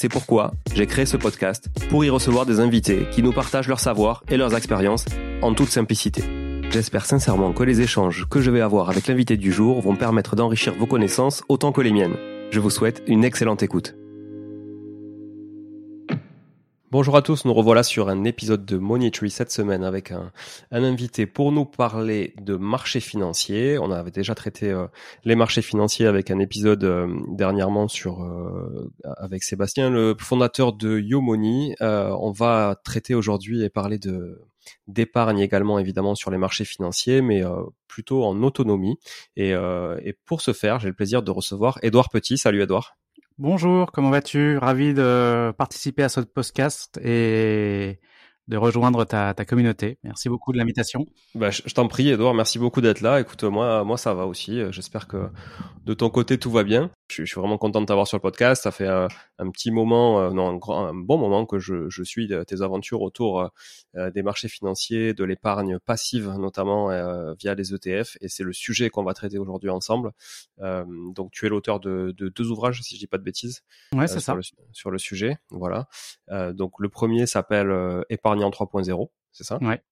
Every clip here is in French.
C'est pourquoi j'ai créé ce podcast pour y recevoir des invités qui nous partagent leur savoir et leurs expériences en toute simplicité. J'espère sincèrement que les échanges que je vais avoir avec l'invité du jour vont permettre d'enrichir vos connaissances autant que les miennes. Je vous souhaite une excellente écoute. Bonjour à tous, nous revoilà sur un épisode de Money Tree cette semaine avec un, invité pour nous parler de marché financiers. On avait déjà traité euh, les marchés financiers avec un épisode euh, dernièrement sur euh, avec Sébastien, le fondateur de YoMoney. on va traiter aujourd'hui et parler de d'épargne également évidemment sur les marchés financiers, mais plutôt en autonomie. Et, et pour ce faire, j'ai le plaisir de recevoir Édouard Petit. Salut Édouard. Bonjour, comment vas-tu? Ravi de participer à ce podcast et de rejoindre ta, communauté. Merci beaucoup de l'invitation. Bah, je, t'en prie, Edouard. Merci beaucoup d'être là. Écoute, moi, moi, ça va aussi. J'espère que de ton côté, tout va bien. Je, suis vraiment content de t'avoir sur le podcast. Ça fait un, un petit moment, euh, non, un, grand, un, bon moment que je, je suis tes aventures autour euh, des marchés financiers, de l'épargne passive, notamment euh, via les ETF. Et c'est le sujet qu'on va traiter aujourd'hui ensemble. donc, tu es l'auteur de, de, deux ouvrages, si je dis pas de bêtises. Ouais, c'est ça. sur le sujet. Voilà. donc, le premier s'appelle Épargnant 3.0, c'est ça? Ouais.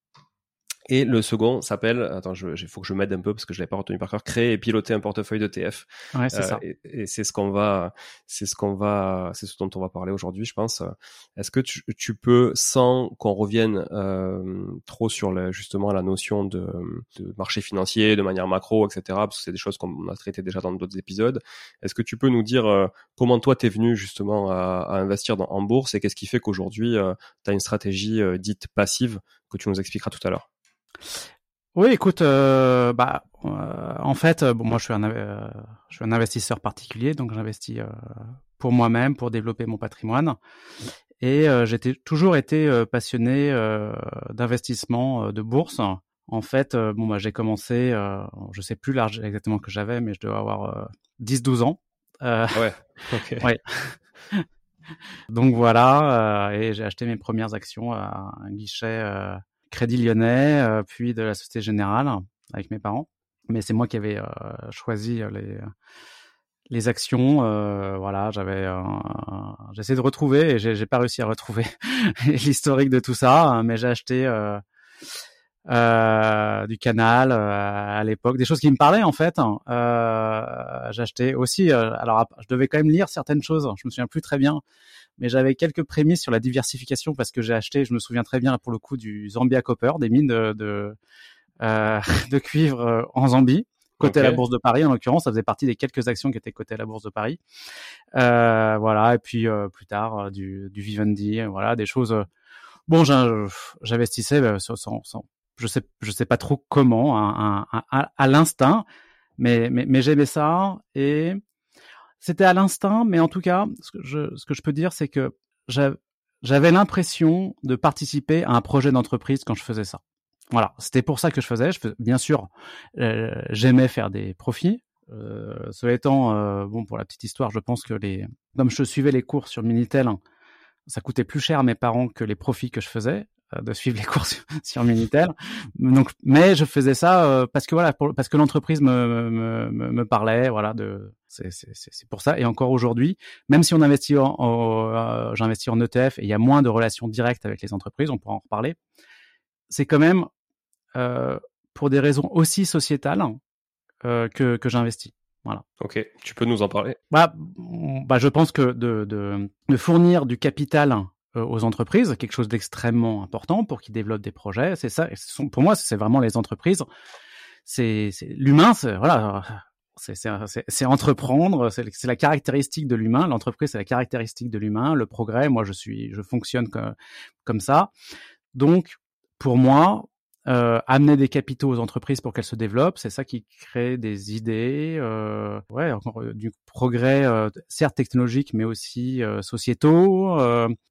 Et le second s'appelle, attends, il faut que je m'aide un peu parce que je l'ai pas retenu par cœur, créer et piloter un portefeuille d'ETF. Ouais, c'est euh, ça. Et, c'est ce qu'on va, c'est ce qu'on va, c'est ce dont on va parler aujourd'hui, je pense. Est-ce que tu, tu, peux, sans qu'on revienne euh, trop sur le, justement la notion de, de, marché financier, de manière macro, etc., parce que c'est des choses qu'on a traitées déjà dans d'autres épisodes. Est-ce que tu peux nous dire euh, comment toi t'es venu justement à, à investir dans, en bourse et qu'est-ce qui fait qu'aujourd'hui euh, tu as une stratégie euh, dite passive que tu nous expliqueras tout à l'heure? Oui, écoute, euh, bah, euh, en fait, bon, moi, je suis un, euh, je suis un investisseur particulier, donc j'investis pour moi-même, pour développer mon patrimoine. Et j'ai toujours été passionné d'investissement de bourse. En fait, bon, bah, j'ai commencé, je sais plus l'âge exactement que j'avais, mais je dois avoir 10-12 ans. ouais. ok. ouais. donc voilà, et j'ai acheté mes premières actions à un guichet Crédit Lyonnais, euh, puis de la Société Générale avec mes parents. Mais c'est moi qui avais euh, choisi euh, les actions, voilà, j'avais, j'essaie de retrouver et j'ai pas réussi à retrouver l'historique de tout ça, hein, mais j'ai acheté du Canal à l'époque, des choses qui me parlaient en fait. Hein. j'ai acheté aussi, alors je devais quand même lire certaines choses, je me souviens plus très bien mais j'avais quelques prémices sur la diversification parce que j'ai acheté, je me souviens très bien pour le coup du Zambia Copper, des mines de de, euh, de cuivre euh, en Zambie. Côté à la bourse de Paris, en l'occurrence, ça faisait partie des quelques actions qui étaient cotées à la bourse de Paris. Euh, voilà, et puis euh, plus tard euh, du, du Vivendi, voilà, des choses. bon, j'investissais sans, sans, je sais, je sais pas trop comment, à, à, à l'instinct, mais, mais, mais j'aimais ça et C'était à l'instinct, mais en tout cas, ce que je, ce que je peux dire, c'est que j'avais l'impression de participer à un projet d'entreprise quand je faisais ça. Voilà, c'était pour ça que je faisais. Je bien sûr, euh, j'aimais faire des profits. Euh, étant, euh, bon, pour la petite histoire, je pense que les, comme je suivais les cours sur Minitel, ça coûtait plus cher à mes parents que les profits que je faisais. Euh, de suivre les cours sur, Minitel. Donc, mais je faisais ça euh, parce que voilà, parce que l'entreprise me, me, me, parlait, voilà. De, c'est, pour ça. Et encore aujourd'hui, même si on investit en, euh, j'investis en ETF et il y a moins de relations directes avec les entreprises, on pourra en reparler. C'est quand même euh, pour des raisons aussi sociétales euh, que, que j'investis. Voilà. Ok, tu peux nous en parler? Bah, bah, je pense que de, de, de fournir du capital aux entreprises, quelque chose d'extrêmement important pour qu'ils développent des projets. C'est ça. Pour moi, c'est vraiment les entreprises. C'est l'humain. Voilà. C'est entreprendre. C'est la caractéristique de l'humain. L'entreprise, c'est la caractéristique de l'humain. Le progrès. Moi, je suis, je fonctionne comme, comme ça. Donc, pour moi, euh, amener des capitaux aux entreprises pour qu'elles se développent, c'est ça qui crée des idées, euh, ouais, euh, du progrès, euh, certes technologique, mais aussi euh, sociétaux.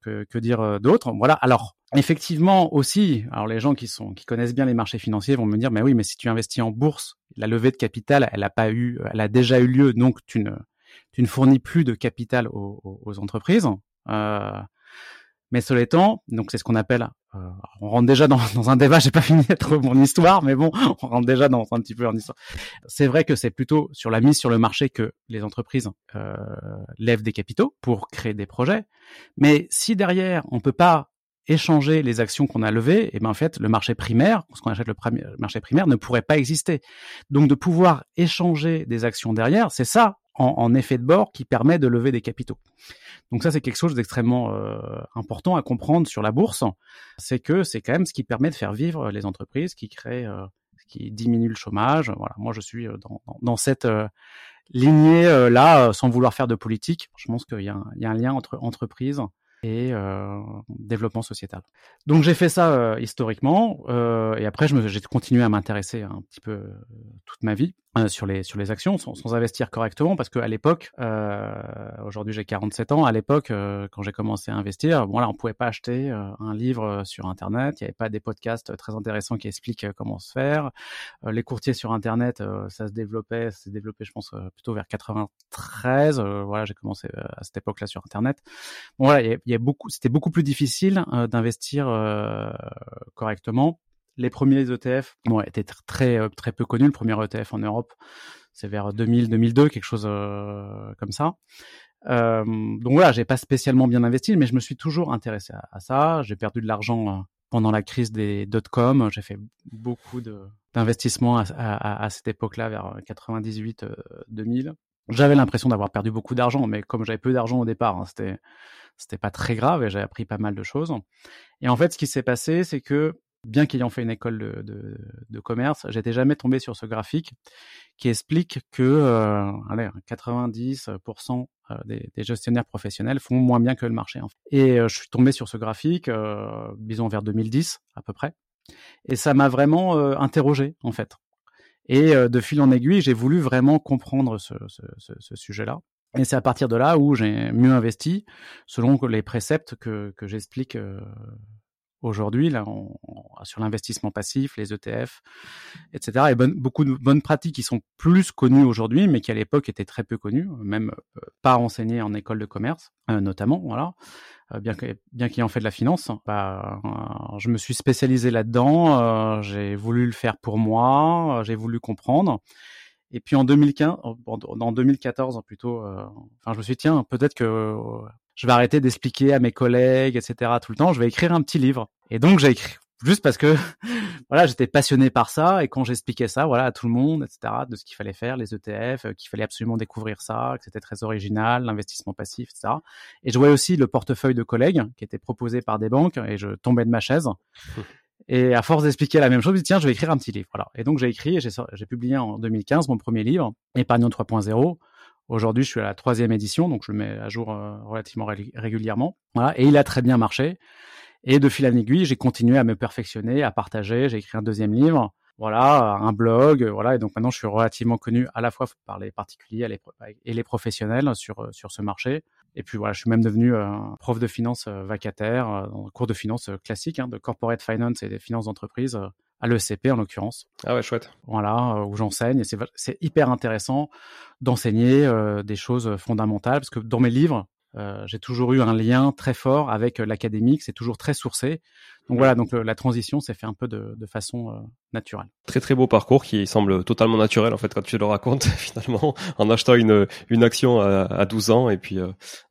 Que, que, dire d'autre Voilà. Alors, effectivement aussi, alors les gens qui sont qui connaissent bien les marchés financiers vont me dire, mais oui, mais si tu investis en bourse, la levée de capital, elle a pas eu, elle a déjà eu lieu, donc tu ne tu ne fournis plus de capital aux, aux, entreprises. Euh, mais cela étant, donc c'est ce qu'on appelle, euh, on rentre déjà dans, dans un débat, j'ai pas fini d'être mon histoire, mais bon, on rentre déjà dans un petit peu en histoire. C'est vrai que c'est plutôt sur la mise sur le marché que les entreprises euh, lèvent des capitaux pour créer des projets. Mais si derrière on peut pas échanger les actions qu'on a levées, et eh ben en fait le marché primaire, ce qu'on achète le marché primaire, ne pourrait pas exister. Donc de pouvoir échanger des actions derrière, c'est ça en, effet de bord qui permet de lever des capitaux. Donc ça, c'est quelque chose d'extrêmement euh, important à comprendre sur la bourse. C'est que c'est quand même ce qui permet de faire vivre les entreprises, qui crée, euh, qui diminue le chômage. Voilà, moi je suis euh, dans, dans cette lignée là, sans vouloir faire de politique. Je pense qu'il y, y, a un lien entre entreprises et euh, développement sociétal. Donc j'ai fait ça euh, historiquement euh, et après j'ai continué à m'intéresser un petit peu euh, toute ma vie euh, sur les sur les actions sans, sans investir correctement parce qu'à l'époque, aujourd'hui j'ai 47 ans, à l'époque quand j'ai commencé à investir, bon là on pouvait pas acheter un livre sur internet, il n'y avait pas des podcasts très intéressants qui expliquent comment se faire, les courtiers sur internet ça se développait, ça s'est développé je pense plutôt vers 93, voilà j'ai commencé à cette époque-là sur internet. Bon voilà il y, a beaucoup, c'était beaucoup plus difficile euh, d'investir euh, correctement. Les premiers ETF bon, étaient très euh, très peu connus. Le premier ETF en Europe, c'est vers 2000-2002, quelque chose comme ça. donc voilà, j'ai pas spécialement bien investi, mais je me suis toujours intéressé à, ça. J'ai perdu de l'argent pendant la crise des dot-com. J'ai fait beaucoup d'investissements à, cette époque-là, vers 98-2000. J'avais l'impression d'avoir perdu beaucoup d'argent, mais comme j'avais peu d'argent au départ, hein, c'était c'était pas très grave et j'ai appris pas mal de choses. Et en fait, ce qui s'est passé, c'est que bien qu'ayant fait une école de, de, de commerce, j'étais jamais tombé sur ce graphique qui explique que euh, allez, 90% euh, des, des, gestionnaires professionnels font moins bien que le marché. En fait. Et euh, je suis tombé sur ce graphique, euh, disons vers 2010 à peu près, et ça m'a vraiment euh, interrogé en fait. Et de fil en aiguille, j'ai voulu vraiment comprendre ce, ce, ce, sujet-là. Et c'est à partir de là où j'ai mieux investi, selon les préceptes que, que j'explique euh, aujourd'hui là sur l'investissement passif, les ETF, etc. Et beaucoup de bonnes pratiques qui sont plus connues aujourd'hui, mais qui à l'époque étaient très peu connues, même euh, pas enseignées en école de commerce, euh, notamment. Voilà. bien que bien qu'ayant fait de la finance, bah, je me suis spécialisé là-dedans. j'ai voulu le faire pour moi, j'ai voulu comprendre. Et puis en 2015, en 2014 plutôt, euh, enfin je me suis dit tiens peut-être que euh, je vais arrêter d'expliquer à mes collègues etc tout le temps, je vais écrire un petit livre. Et donc j'ai écrit juste parce que voilà j'étais passionné par ça et quand j'expliquais ça voilà à tout le monde etc de ce qu'il fallait faire les ETF, euh, qu'il fallait absolument découvrir ça, que c'était très original, l'investissement passif etc. Et je voyais aussi le portefeuille de collègues qui était proposé par des banques et je tombais de ma chaise. Et à force d'expliquer la même chose, je me dis, tiens, je vais écrire un petit livre. Voilà. Et donc j'ai écrit et j'ai publié en 2015 mon premier livre, Épargnant 3.0. Aujourd'hui, je suis à la troisième édition, donc je le mets à jour euh, relativement régulièrement. Voilà. Et il a très bien marché. Et de fil en aiguille, j'ai continué à me perfectionner, à partager. J'ai écrit un deuxième livre voilà, un blog, voilà. Et donc maintenant, je suis relativement connu à la fois par les particuliers et les professionnels sur sur ce marché. Et puis voilà, je suis même devenu prof de finance vacataire, cours de finance classique, hein, de corporate finance et des finances d'entreprise à l'ECP en l'occurrence. Ah ouais, chouette. Voilà, où j'enseigne et c'est hyper intéressant d'enseigner des choses fondamentales parce que dans mes livres, euh, j'ai toujours eu un lien très fort avec euh, l'académique, c'est toujours très sourcé. Donc voilà, donc la transition s'est fait un peu de, de façon euh, naturelle. Très très beau parcours qui semble totalement naturel en fait quand tu le racontes finalement en achetant une, une action à, à 12 ans et puis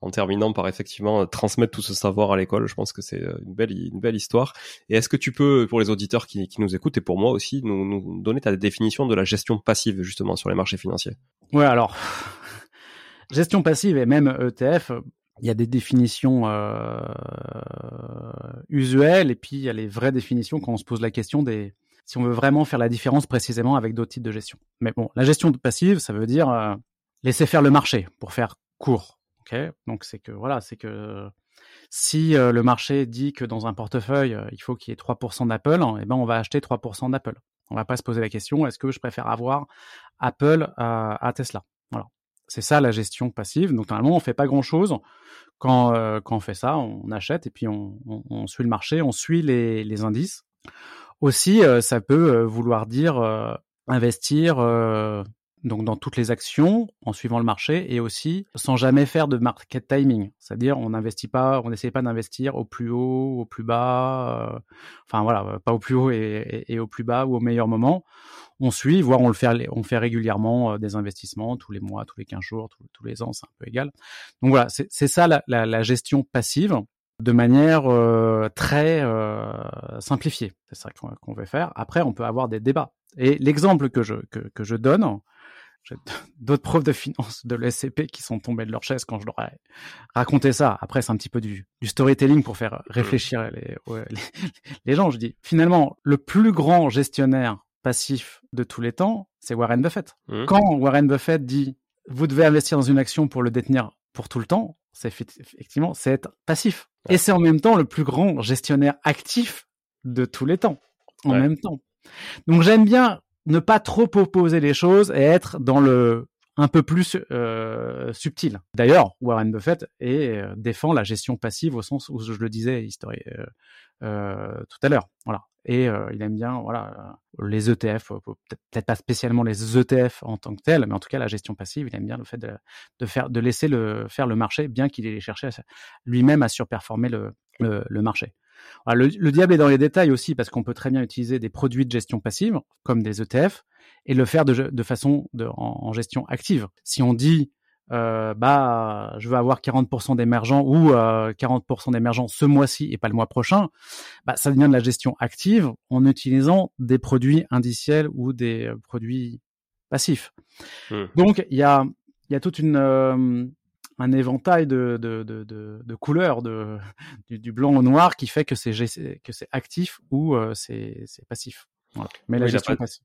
en terminant par effectivement transmettre tout ce savoir à l'école. Je pense que c'est une belle une belle histoire. Et est-ce que tu peux pour les auditeurs qui, qui nous écoutent et pour moi aussi nous, nous donner ta définition de la gestion passive justement sur les marchés financiers? Ouais alors gestion passive et même ETF, il y a des définitions euh, usuelles et puis il y a les vraies définitions quand on se pose la question des si on veut vraiment faire la différence précisément avec d'autres types de gestion. Mais bon, la gestion passive, ça veut dire euh, laisser faire le marché pour faire court. Donc c'est que voilà, c'est que si euh, le marché dit que dans un portefeuille il faut qu'il y ait 3% d'Apple, eh ben on va acheter 3% d'Apple. On va pas se poser la question est-ce que je préfère avoir Apple à Tesla? C'est ça la gestion passive. Donc normalement, on fait pas grand-chose. Quand, euh, quand on fait ça, on achète et puis on, on, suit le marché, on suit les, les indices. Aussi, euh, ça peut euh, vouloir dire investir donc dans toutes les actions en suivant le marché et aussi sans jamais faire de market timing, c'est-à-dire on n'investit pas, on n'essaie pas d'investir au plus haut, au plus bas, euh, enfin voilà, pas au plus haut et, et, au plus bas ou au meilleur moment. On suit, voire on le fait, on fait régulièrement euh, des investissements tous les mois, tous les 15 jours, tous, les ans, c'est un peu égal. Donc voilà, c'est ça la, la, la, gestion passive de manière euh, très simplifiée. C'est ça qu'on veut faire. Après, on peut avoir des débats. Et l'exemple que je, que, que je donne, j'ai d'autres profs de finance de l'SCP qui sont tombés de leur chaise quand je leur ai raconté ça. Après, c'est un petit peu du, du storytelling pour faire réfléchir les, les, les, gens. Je dis, finalement, le plus grand gestionnaire passif de tous les temps, c'est Warren Buffett. Mmh. Quand Warren Buffett dit, vous devez investir dans une action pour le détenir pour tout le temps, c'est effectivement, c'est être passif. Et c'est en même temps le plus grand gestionnaire actif de tous les temps. En même temps. Donc j'aime bien ne pas trop opposer les choses et être dans le un peu plus euh, subtil. D'ailleurs, Warren Buffett et, euh, défend la gestion passive au sens où je le disais euh, euh, tout à l'heure. Voilà. Et euh, il aime bien voilà les ETF, peut-être pas spécialement les ETF en tant que tel, mais en tout cas la gestion passive. Il aime bien le fait de, faire, de laisser le faire le marché, bien qu'il ait cherché lui-même à surperformer le, marché. Le, diable est dans les détails aussi parce qu'on peut très bien utiliser des produits de gestion passive comme des ETF et le faire de, façon de, en, gestion active. Si on dit euh, bah je veux avoir 40% d'émergents ou 40% euh, d'émergents ce mois-ci et pas le mois prochain, bah ça devient de la gestion active en utilisant des produits indiciels ou des euh, produits passifs. Mmh. Donc il y a il y a toute une un éventail de, de, de, de, couleurs, de, du, blanc au noir, qui fait que c'est que c'est actif ou euh, c'est passif. Mais la gestion passive.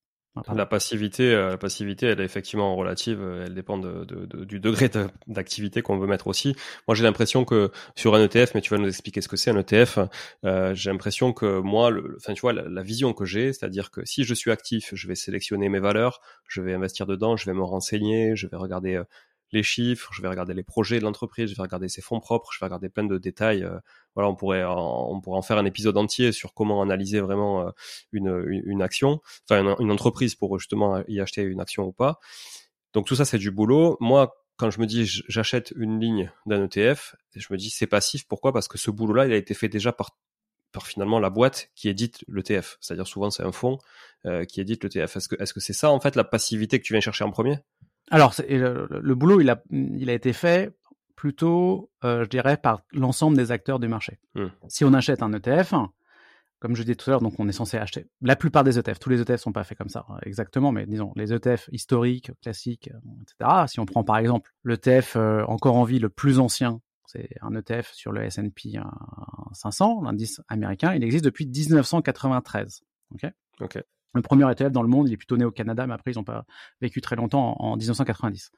La passivité, euh, la passivité, elle est effectivement relative. Elle dépend de, du degré d'activité qu'on veut mettre aussi. Moi, j'ai l'impression que sur un ETF, mais tu vas nous expliquer ce que c'est un ETF. Euh, j'ai l'impression que moi, enfin, tu vois, la, la vision que j'ai, c'est-à-dire que si je suis actif, je vais sélectionner mes valeurs, je vais investir dedans, je vais me renseigner, je vais regarder les chiffres, je vais regarder les projets de l'entreprise, je vais regarder ses fonds propres, je vais regarder plein de détails. Euh, voilà, on pourrait en, on pourrait en faire un épisode entier sur comment analyser vraiment euh, une, une, action, enfin une, entreprise pour justement y acheter une action ou pas. Donc tout ça c'est du boulot. Moi, quand je me dis j'achète une ligne d'un ETF, je me dis c'est passif. Pourquoi? Parce que ce boulot-là, il a été fait déjà par par finalement la boîte qui édite l'ETF. C'est-à-dire souvent c'est un fonds euh, qui édite l'ETF. Est-ce que est-ce que c'est ça en fait la passivité que tu viens chercher en premier? Alors, le, le, boulot, il a, il a été fait plutôt, euh, je dirais, par l'ensemble des acteurs du marché. Hmm. Si on achète un ETF, comme je disais tout à l'heure, donc on est censé acheter la plupart des ETF. Tous les ETF sont pas faits comme ça, exactement, mais disons les ETF historiques, classiques, etc. Si on prend par exemple l'ETF euh, encore en vie le plus ancien, c'est un ETF sur le S&P 500, l'indice américain. Il existe depuis 1993. Ok? Ok. Le premier ETF dans le monde, il est plutôt né au Canada, mais après, ils n'ont pas vécu très longtemps en, 1990.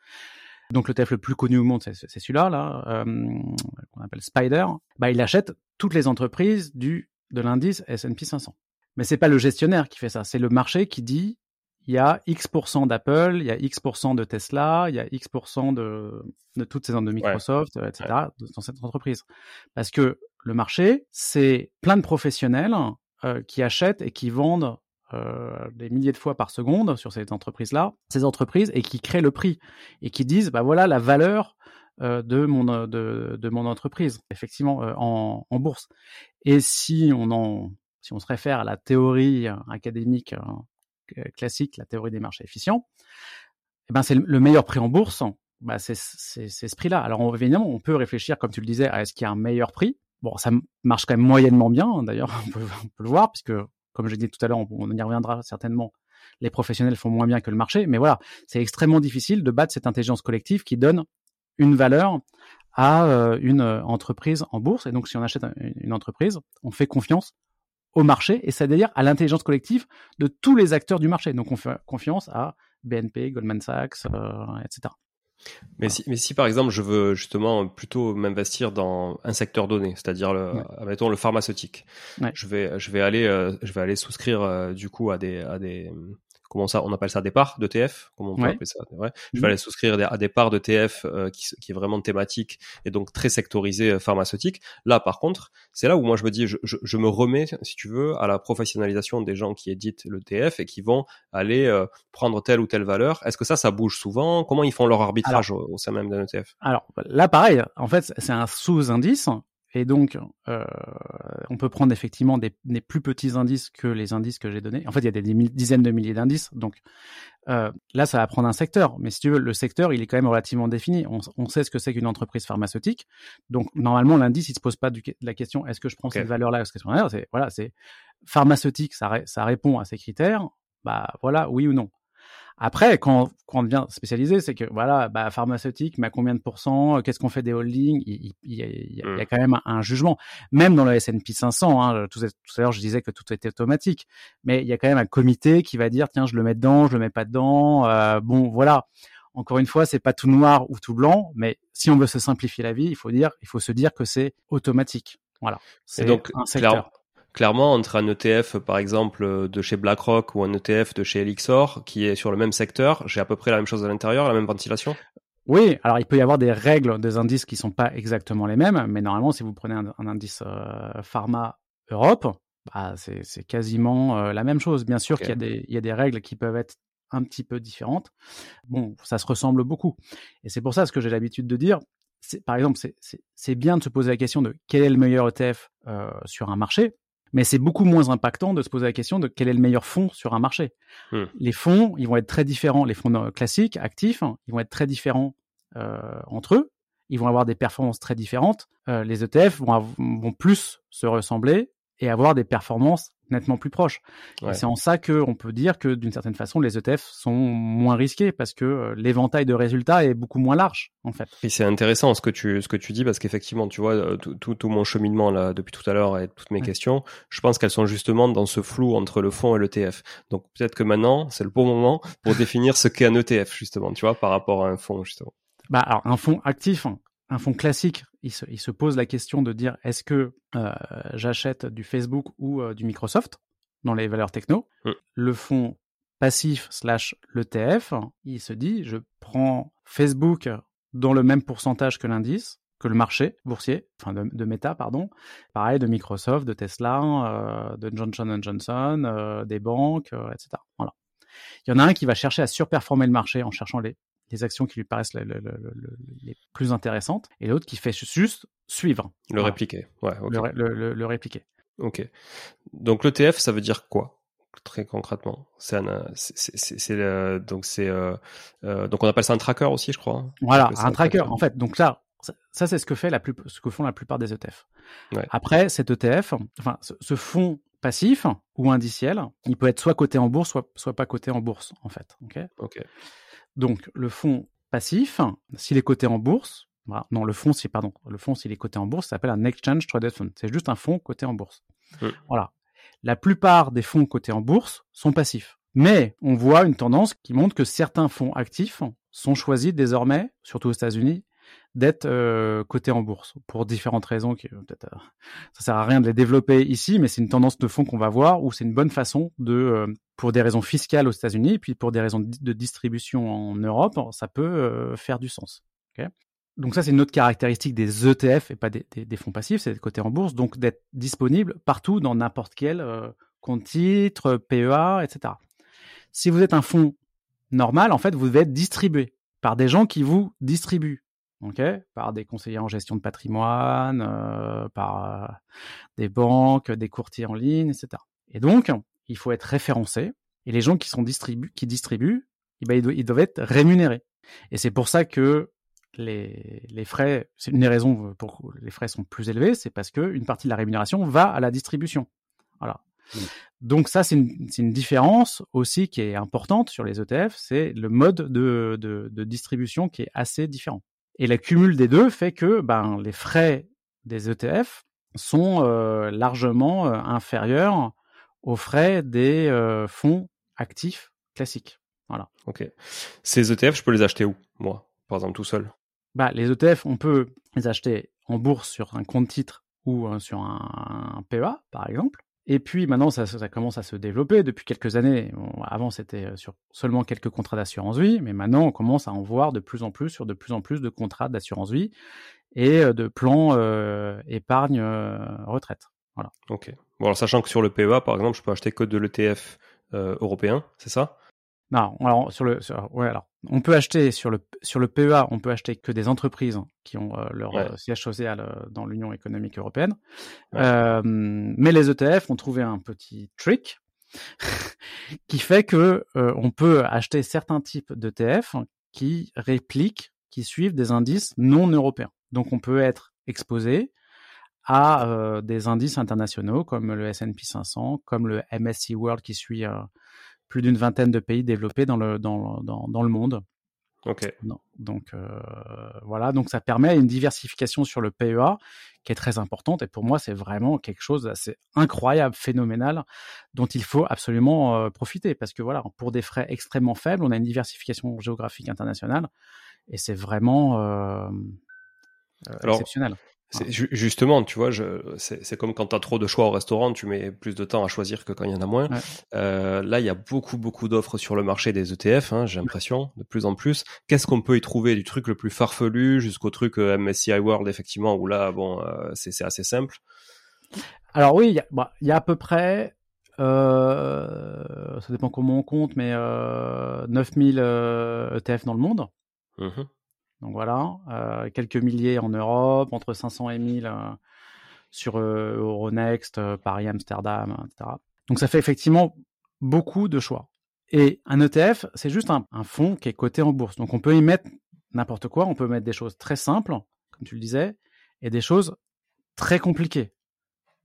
Donc l'ETF le plus connu au monde, c'est celui-là, là, euh, qu'on appelle Spider. Bah, il achète toutes les entreprises du de l'indice S&P 500. Mais c'est pas le gestionnaire qui fait ça, c'est le marché qui dit il y a X% d'Apple, il y a X% de Tesla, il y a X% de, de toutes ces de Microsoft, etc., dans cette entreprise. Parce que le marché, c'est plein de professionnels euh, qui achètent et qui vendent euh, des milliers de fois par seconde sur ces entreprises-là, ces entreprises, et qui créent le prix et qui disent, bah voilà la valeur euh, de mon de, de, mon entreprise, effectivement euh, en, en, bourse. Et si on si on se réfère à la théorie académique classique, la théorie des marchés efficients, eh ben c'est le meilleur prix en bourse. Bah c'est ce prix-là. Alors évidemment, on peut réfléchir, comme tu le disais, à est-ce qu'il y a un meilleur prix? Bon, ça marche quand même moyennement bien, hein, d'ailleurs, on, peut, le voir, puisque, comme je l'ai dit tout à l'heure, on, y reviendra certainement, les professionnels font moins bien que le marché, mais voilà, c'est extrêmement difficile de battre cette intelligence collective qui donne une valeur à euh, une euh, entreprise en bourse. Et donc, si on achète une entreprise, on fait confiance au marché, et c'est-à-dire à, l'intelligence collective de tous les acteurs du marché. Donc, on fait confiance à BNP, Goldman Sachs, euh, etc. Mais, si, mais si par exemple je veux justement plutôt m'investir dans un secteur donné, c'est-à-dire le, admettons le pharmaceutique, je vais je vais aller euh, je vais aller souscrire euh, du coup à des à des comment ça, on appelle ça des parts d'ETF, comment on peut appeler ça ouais. Je vais aller souscrire à des parts d'ETF euh, qui, qui est vraiment thématique et donc très sectorisé euh, pharmaceutique. Là, par contre, c'est là où moi je me dis, je, je, je, me remets, si tu veux, à la professionnalisation des gens qui éditent l'ETF et qui vont aller euh, prendre telle ou telle valeur. Est-ce que ça, ça bouge souvent? Comment ils font leur arbitrage au, au, sein même d'un ETF Alors là, pareil, en fait, c'est un sous-indice et donc, euh, on peut prendre effectivement des, des, plus petits indices que les indices que j'ai donnés. En fait, il y a des, dizaines de milliers d'indices. Donc euh, là, ça va prendre un secteur. Mais si tu veux, le secteur, il est quand même relativement défini. On, on sait ce que c'est qu'une entreprise pharmaceutique. Donc normalement, l'indice, il se pose pas du, la question est-ce que je prends cette valeur-là Est-ce que c'est voilà, c'est pharmaceutique, ça, ça répond à ces critères. Bah voilà, oui ou non. Après, quand, quand on devient spécialisé, c'est que voilà, bah, pharmaceutique, mais à combien de pourcents Qu'est-ce qu'on fait des holdings? Il, il, il, y a mmh. quand même un, jugement. Même dans le S&P 500, hein, tout, à l'heure je disais que tout était automatique, mais il y a quand même un comité qui va dire tiens, je le mets dedans, je le mets pas dedans. Euh, bon, voilà. Encore une fois, c'est pas tout noir ou tout blanc, mais si on veut se simplifier la vie, il faut dire, il faut se dire que c'est automatique. Voilà. C'est donc un secteur clairement entre un ETF par exemple de chez BlackRock ou un ETF de chez Elixor qui est sur le même secteur, j'ai à peu près la même chose à l'intérieur, la même ventilation? Oui, alors il peut y avoir des règles des indices qui sont pas exactement les mêmes, mais normalement si vous prenez un, indice euh, pharma Europe, bah, c'est quasiment euh, la même chose. Bien sûr qu'il y, a des, il y a des règles qui peuvent être un petit peu différentes. Bon, ça se ressemble beaucoup. Et c'est pour ça ce que j'ai l'habitude de dire. Par exemple, c'est bien de se poser la question de quel est le meilleur ETF euh, sur un marché, mais c'est beaucoup moins impactant de se poser la question de quel est le meilleur fonds sur un marché. Hmm. Les fonds, ils vont être très différents. Les fonds classiques, actifs, ils vont être très différents euh, entre eux. Ils vont avoir des performances très différentes. Euh, les ETF vont, vont plus se ressembler et avoir des performances nettement plus proches. C'est en ça qu'on peut dire que d'une certaine façon, les ETF sont moins risqués parce que euh, l'éventail de résultats est beaucoup moins large, en fait. Et c'est intéressant ce que tu ce que tu dis parce qu'effectivement, tu vois, euh, tout, tout, mon cheminement là depuis tout à l'heure et toutes mes questions, je pense qu'elles sont justement dans ce flou entre le fonds et l'ETF. Donc peut-être que maintenant, c'est le bon moment pour définir ce qu'est un ETF justement, tu vois, par rapport à un fonds justement. Bah alors un fonds actif, hein, un fonds classique, il se, il se, pose la question de dire est-ce que euh, j'achète du Facebook ou euh, du Microsoft dans les valeurs techno mm. Le fonds passif slash l'ETF, il se dit je prends Facebook dans le même pourcentage que l'indice, que le marché boursier, enfin de, de Meta, pardon, pareil de Microsoft, de Tesla, euh, de Johnson Johnson, des banques, etc. Voilà. Il y en a un qui va chercher à surperformer le marché en cherchant les les actions qui lui paraissent les, plus intéressantes, et l'autre qui fait juste suivre. Le répliquer, ouais. Le, répliquer. Ok. Donc l'ETF, ça veut dire quoi très concrètement? C'est donc c'est euh, euh, donc on appelle ça un tracker aussi, je crois. Hein. Voilà, un, tracker. En fait, donc là, ça, c'est ce que fait la plus, ce que font la plupart des ETF. Après, cet ETF, enfin, ce, fonds passif ou indiciel, il peut être soit coté en bourse, soit, soit pas coté en bourse, en fait. Ok? Ok. Donc le fonds passif, s'il est coté en bourse, non le fonds, si pardon, le fonds s'il est coté en bourse, ça s'appelle un exchange traded fund. C'est juste un fonds coté en bourse. Voilà. La plupart des fonds cotés en bourse sont passifs. Mais on voit une tendance qui montre que certains fonds actifs sont choisis désormais, surtout aux États-Unis, d'être euh, coté en bourse pour différentes raisons qui peut-être euh, ça sert à rien de les développer ici mais c'est une tendance de fond qu'on va voir où c'est une bonne façon de euh, pour des raisons fiscales aux États-Unis puis pour des raisons de distribution en Europe ça peut faire du sens donc ça c'est une autre caractéristique des ETF et pas des, des, fonds passifs c'est coté en bourse donc d'être disponible partout dans n'importe quel compte titre PEA etc si vous êtes un fonds normal en fait vous devez être distribué par des gens qui vous distribuent ok, par des conseillers en gestion de patrimoine, euh, par euh, des banques, des courtiers en ligne, etc. Et donc, il faut être référencé. Et les gens qui sont distribués, qui distribuent, eh ben, ils, doivent être rémunérés. Et c'est pour ça que les, les frais, c'est une des raisons pour les frais sont plus élevés, c'est parce que une partie de la rémunération va à la distribution. Voilà. Mmh. Donc ça, c'est une, une, différence aussi qui est importante sur les ETF, c'est le mode de, de, de distribution qui est assez différent. Et la cumul des deux fait que ben, les frais des ETF sont euh, largement euh, inférieurs aux frais des euh, fonds actifs classiques. Voilà. Ok. Ces ETF, je peux les acheter où, moi, par exemple, tout seul? Bah, Les ETF, on peut les acheter en bourse sur un compte titre ou sur un PEA, par exemple. Et puis maintenant, ça, ça, commence à se développer depuis quelques années. avant, c'était euh, sur seulement quelques contrats d'assurance vie, mais maintenant, on commence à en voir de plus en plus sur de plus en plus de contrats d'assurance vie et euh, de plans euh, épargne euh, retraite. Voilà. Ok. Bon, alors sachant que sur le PEA, par exemple, je peux acheter que de l'ETF européen, c'est ça? Non, alors sur le, ouais, alors on peut acheter sur le sur le PEA, on peut acheter que des entreprises qui ont euh, leur euh, siège social euh, dans l'Union économique européenne. mais les ETF ont trouvé un petit trick qui fait que on peut acheter certains types d'ETF qui répliquent, qui suivent des indices non européens. Donc on peut être exposé à des indices internationaux comme le S&P 500, comme le MSCI World qui suit plus d'une vingtaine de pays développés dans le, dans, dans, dans le monde. Ok. donc euh, voilà, donc ça permet une diversification sur le PEA qui est très importante et pour moi c'est vraiment quelque chose d'assez incroyable, phénoménal dont il faut absolument euh, profiter parce que voilà, pour des frais extrêmement faibles, on a une diversification géographique internationale et c'est vraiment euh, exceptionnel justement, tu vois, c'est comme quand tu as trop de choix au restaurant, tu mets plus de temps à choisir que quand il y en a moins. Euh, là, il y a beaucoup, beaucoup d'offres sur le marché des ETF, hein, j'ai l'impression, de plus en plus. Qu'est-ce qu'on peut y trouver? Du truc le plus farfelu jusqu'au truc euh, MSCI World, effectivement, où là, bon, euh, c'est assez simple. Alors oui, il y, a, bah, y a à peu près, ça dépend comment on compte, mais 9000 ETF dans le monde. Mmh donc voilà, euh, quelques milliers en Europe, entre 500 et 1000 euh, sur euh, Euronext, Paris, Amsterdam, etc. Donc ça fait effectivement beaucoup de choix. Et un ETF, c'est juste un, fonds qui est coté en bourse. Donc on peut y mettre n'importe quoi, on peut mettre des choses très simples, comme tu le disais, et des choses très compliquées.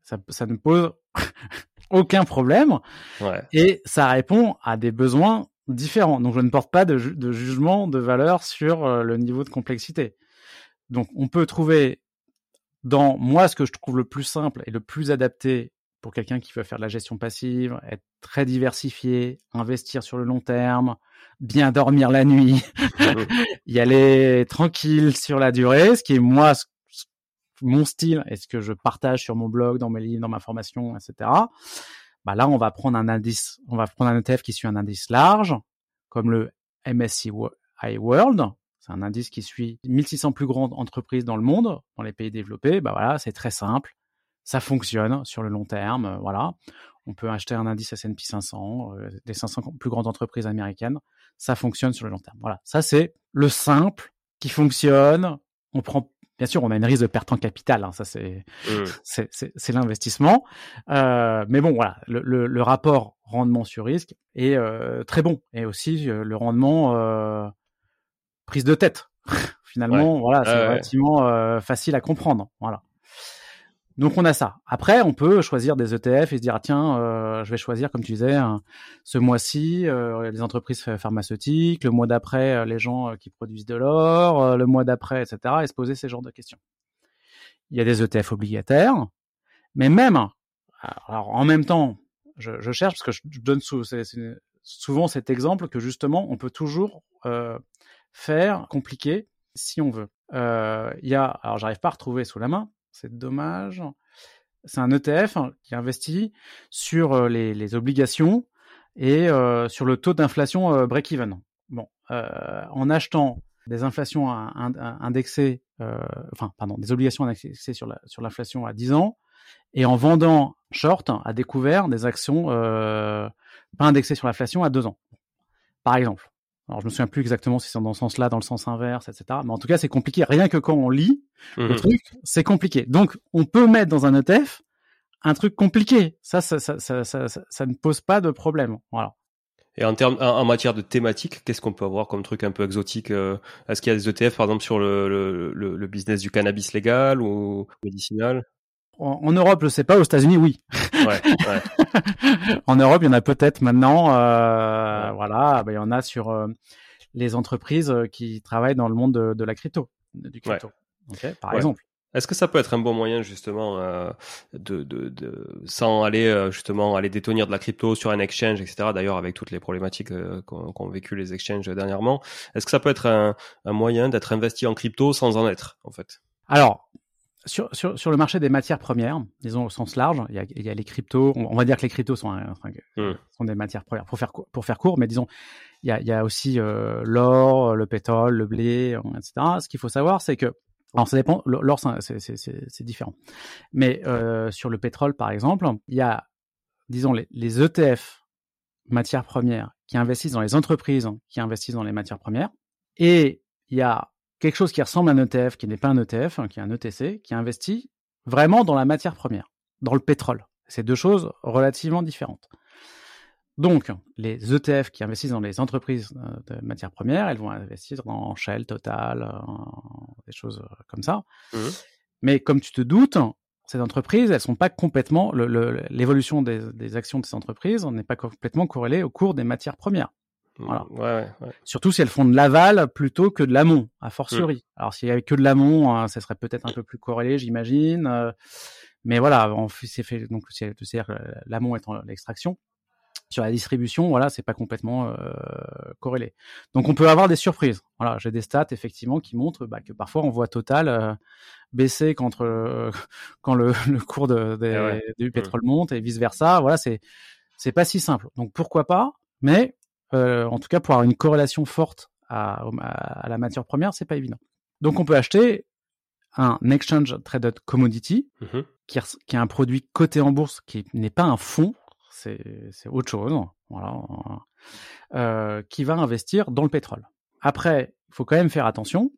Ça, ça ne pose aucun problème. Ouais. Et ça répond à des besoins différents. Donc je ne porte pas de, jugement de valeur sur euh, le niveau de complexité. Donc on peut trouver dans moi ce que je trouve le plus simple et le plus adapté pour quelqu'un qui veut faire de la gestion passive, être très diversifié, investir sur le long terme, bien dormir la nuit, y aller tranquille sur la durée, ce qui est moi mon style et ce que je partage sur mon blog, dans mes livres, dans ma formation, etc bah là, on va prendre un indice, on va prendre un ETF qui suit un indice large, comme le MSCI World. C'est un indice qui suit 1600 plus grandes entreprises dans le monde, dans les pays développés. Bah voilà, c'est très simple. Ça fonctionne sur le long terme. Voilà. On peut acheter un indice S&P 500, euh, des 500 plus grandes entreprises américaines. Ça fonctionne sur le long terme. Voilà. Ça, c'est le simple qui fonctionne. On prend Bien sûr, on a une risque de perte en capital, hein, ça c'est mmh. c'est l'investissement. Euh, mais bon, voilà, le, le, le, rapport rendement sur risque est euh, très bon et aussi euh, le rendement euh, prise de tête. Finalement, voilà, c'est relativement euh, facile à comprendre. Voilà. Donc on a ça. Après, on peut choisir des ETF et se dire ah, tiens, euh, je vais choisir comme tu disais ce mois-ci euh, les entreprises pharmaceutiques, le mois d'après euh, les gens euh, qui produisent de l'or, le mois d'après etc. et se poser ces genres de questions. Il y a des ETF obligataires, mais même alors en même temps, je, je cherche parce que je donne sous, souvent cet exemple que justement on peut toujours faire compliqué si on veut. Euh, il y a, alors j'arrive pas à retrouver sous la main, c'est dommage. C'est un ETF qui investit sur les, les obligations et sur le taux d'inflation break-even. Bon, en achetant des inflations indexées, enfin pardon, des obligations indexées sur la sur l'inflation à 10 ans, et en vendant short à découvert des actions euh, pas indexées sur l'inflation à deux ans, par exemple. Alors je me souviens plus exactement si c'est dans ce sens-là, dans le sens inverse, etc. Mais en tout cas, c'est compliqué. Rien que quand on lit le mhm. truc, c'est compliqué. Donc, on peut mettre dans un ETF un truc compliqué. Ça ça, ça, ça, ça, ça ne pose pas de problème. Voilà. Et en termes, en, matière de thématique, qu'est-ce qu'on peut avoir comme truc un peu exotique euh, Est-ce qu'il y a des ETF, par exemple, sur le, le, le business du cannabis légal ou médicinal? En, Europe, je sais pas. Aux États-Unis, oui. en Europe, il y en a peut-être maintenant. Euh, voilà, bah, il y en a sur euh, les entreprises euh, qui travaillent dans le monde de, la crypto, du crypto. par exemple. Est-ce que ça peut être un bon moyen justement de, de, de, sans aller justement aller détenir de la crypto sur un exchange, etc. D'ailleurs avec toutes les problématiques qu'ont vécu les exchanges dernièrement, est-ce que ça peut être un, un moyen d'être investi en crypto sans en être en fait? Alors sur, sur, sur, le marché des matières premières, disons au sens large, il y a, il y a les cryptos. On, va dire que les cryptos sont, hmm. sont des matières premières pour faire pour faire court, mais disons il y a, il y a aussi euh, l'or, le pétrole, le blé, etc. Ce qu'il faut savoir, c'est que alors ça dépend. L'or c'est différent, mais euh, sur le pétrole par exemple, il y a disons les, les ETF matières premières qui investissent dans les entreprises qui investissent dans les matières premières, et il y a quelque chose qui ressemble à un ETF, qui n'est pas un ETF, hein, qui est un ETC, qui investit vraiment dans la matière première, dans le pétrole. C'est deux choses relativement différentes. Donc, les ETF qui investissent dans les entreprises euh, de matières premières, elles vont investir dans Shell, Total, euh, des choses euh, comme ça. Mmh. Mais comme tu te doutes, ces entreprises, elles sont pas complètement l'évolution des, des, actions de ces entreprises n'est pas complètement corrélée au cours des matières premières. Voilà. Ouais, ouais. Surtout si elles font de l'aval plutôt que de l'amont, a fortiori. Mm. Alors s'il y avait que de l'amont, hein, ça serait peut-être un peu plus corrélé, j'imagine. Euh, mais voilà, c'est fait donc c'est-à-dire l'amont étant l'extraction. Sur la distribution, voilà, c'est pas complètement euh, corrélé. Donc on peut avoir des surprises. Voilà, j'ai des stats effectivement qui montrent bah, que parfois on voit Total euh, baisser quand, quand le, le cours de, eh du mm. pétrole monte et vice versa. Voilà, c'est c'est pas si simple. Donc pourquoi pas Mais euh, en tout cas pour avoir une corrélation forte à, à, la matière première, c'est pas évident. Donc on peut acheter un exchange traded commodity, qui, qui, est un produit coté en bourse, qui n'est pas un fonds, c'est autre chose, voilà, euh, qui va investir dans le pétrole. Après, il faut quand même faire attention,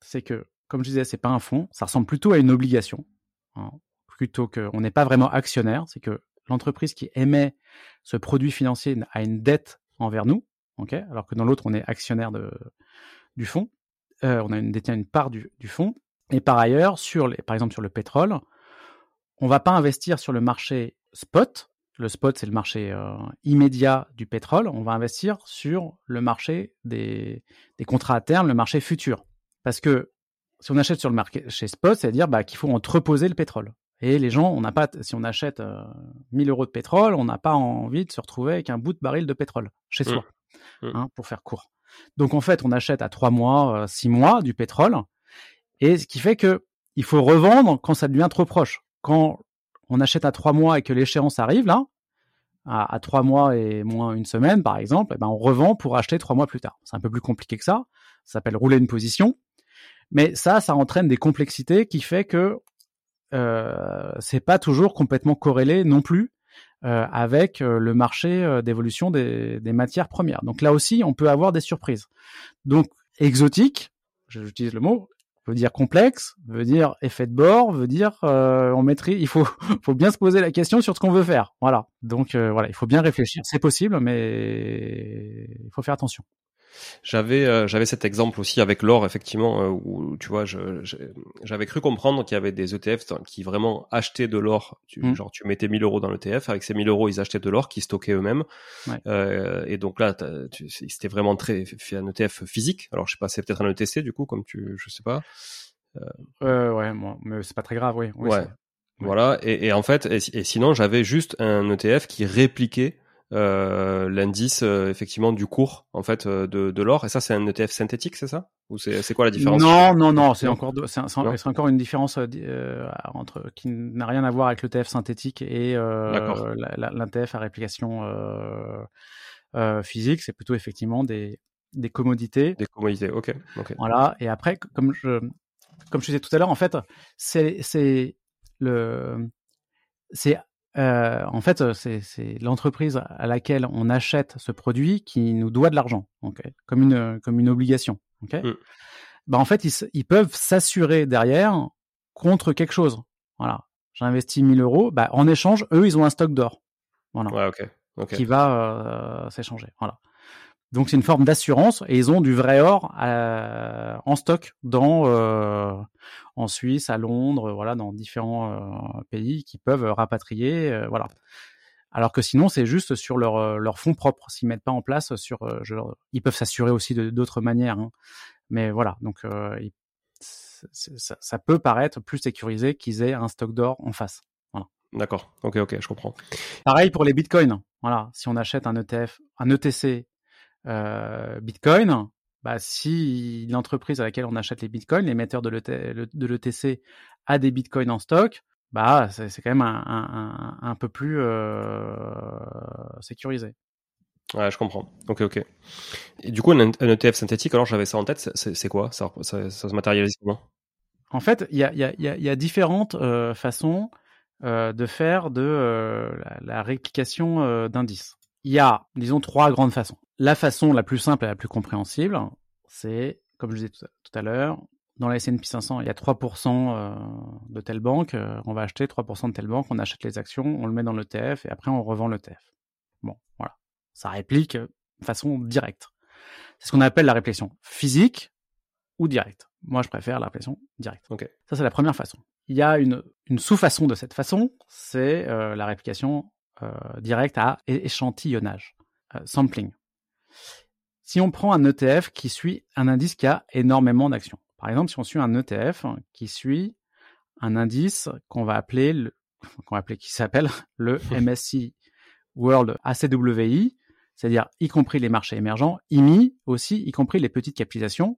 c'est que, comme je disais, c'est pas un fonds, ça ressemble plutôt à une obligation, hein, plutôt qu'on n'est pas vraiment actionnaire, c'est que l'entreprise qui émet ce produit financier a une dette envers nous, alors que dans l'autre, on est actionnaire de, du fonds. Euh, on détient une part du, du fonds. Et par ailleurs, sur par exemple sur le pétrole, on va pas investir sur le marché spot. Le spot, c'est le marché euh, immédiat du pétrole. On va investir sur le marché des, des contrats à terme, le marché futur. Parce que si on achète sur le marché spot, c'est-à-dire bah, qu'il faut entreposer le pétrole. Et les gens, on n'a pas, si on achète 1000 euh, euros de pétrole, on n'a pas envie de se retrouver avec un bout de baril de pétrole chez soi, mmh. Mmh. Hein, pour faire court. Donc en fait, on achète à 3 mois, 6 euh, mois du pétrole, et ce qui fait que il faut revendre quand ça devient trop proche. Quand on achète à 3 mois et que l'échéance arrive là, à, 3 mois et moins une semaine par exemple, eh ben on revend pour acheter 3 mois plus tard. C'est un peu plus compliqué que ça. Ça s'appelle rouler une position. Mais ça, ça entraîne des complexités qui fait que euh, c'est pas toujours complètement corrélé non plus euh, avec euh, le marché d'évolution des, des, matières premières. Donc là aussi, on peut avoir des surprises. Donc exotique, j'utilise le mot, veut dire complexe, veut dire effet de bord, veut dire euh, on maîtrise. Il faut, faut bien se poser la question sur ce qu'on veut faire. Voilà. Donc voilà, il faut bien réfléchir. C'est possible, mais il faut faire attention. J'avais euh, j'avais cet exemple aussi avec l'or effectivement euh, où tu vois j'avais cru comprendre qu'il y avait des ETF qui vraiment achetaient de l'or. Mmh. genre tu mettais 1000 euros dans l'ETF avec ces 1000 euros ils achetaient de l'or qu'ils stockaient eux-mêmes. Euh, et donc là c'était vraiment très un ETF physique. Alors je sais pas c'est peut-être un ETC du coup comme tu je sais pas. Euh, ouais moi mais c'est pas très grave oui, ouais. voilà. Et, et, en fait et, et sinon j'avais juste un ETF qui répliquait euh, l'indice euh, effectivement du cours en fait euh, de, de l'or. Et ça, c'est un ETF synthétique, c'est ça? Ou c'est quoi la différence? Non, non, non, c'est encore c'est encore une différence entre qui n'a rien à voir avec l'ETF synthétique et l'ETF à réplication physique. C'est plutôt effectivement des des commodités. Des commodités, ok. Voilà. Et après, comme je comme je disais tout à l'heure, en fait, c'est c'est le c'est euh, en fait, c'est l'entreprise à laquelle on achète ce produit qui nous doit de l'argent, comme une comme une obligation. Okay mm. bah, en fait, ils, ils peuvent s'assurer derrière contre quelque chose. Voilà, j'ai investi 1000 euros, bah, en échange, eux, ils ont un stock d'or. Voilà, ouais, okay. qui va euh, s'échanger. Voilà. Donc c'est une forme d'assurance et ils ont du vrai or euh, en stock dans euh, en Suisse, à Londres, voilà, dans différents euh, pays qui peuvent rapatrier, voilà. Alors que sinon c'est juste sur leur leur fonds propres, s'ils mettent pas en place sur, je, ils peuvent s'assurer aussi d'autres manières, hein. mais voilà, donc ça, ça, peut paraître plus sécurisé qu'ils aient un stock d'or en face. Voilà. D'accord, ok, ok, je comprends. Pareil pour les bitcoins. Voilà, si on achète un ETF, un ETC euh, Bitcoin, bah, si l'entreprise à laquelle on achète les bitcoins, l'émetteur de l'ETC a des bitcoins en stock, bah c'est quand même un, un, un peu plus euh, sécurisé. Ouais, je comprends. Ok, ok. Et du coup, un, ETF synthétique, alors j'avais ça en tête, c'est quoi? Ça, ça, se matérialise comment? En fait, il y a, y, a, y a, différentes euh, façons euh, de faire de euh, la, la, réplication euh, d'indices. Il y a, disons, trois grandes façons la façon la plus simple et la plus compréhensible, c'est, comme je disais tout à, l'heure, dans la S&P 500, il y a 3% euh, de telle banque, euh, on va acheter 3% de telle banque, on achète les actions, on le met dans l'ETF et après on revend l'ETF. Bon, voilà. Ça réplique de façon directe. C'est ce qu'on appelle la réflexion physique ou directe. Moi, je préfère la réflexion directe. Ok. Ça, c'est la première façon. Il y a une, sous-façon de cette façon, c'est euh, la réplication directe à échantillonnage, sampling si on prend un ETF qui suit un indice qui a énormément d'actions, par exemple, si on suit un ETF qui suit un indice qu'on va appeler, le, qu'on va appeler qui s'appelle le MSCI World ACWI, c'est-à-dire y compris les marchés émergents, IMI aussi, y compris les petites capitalisations,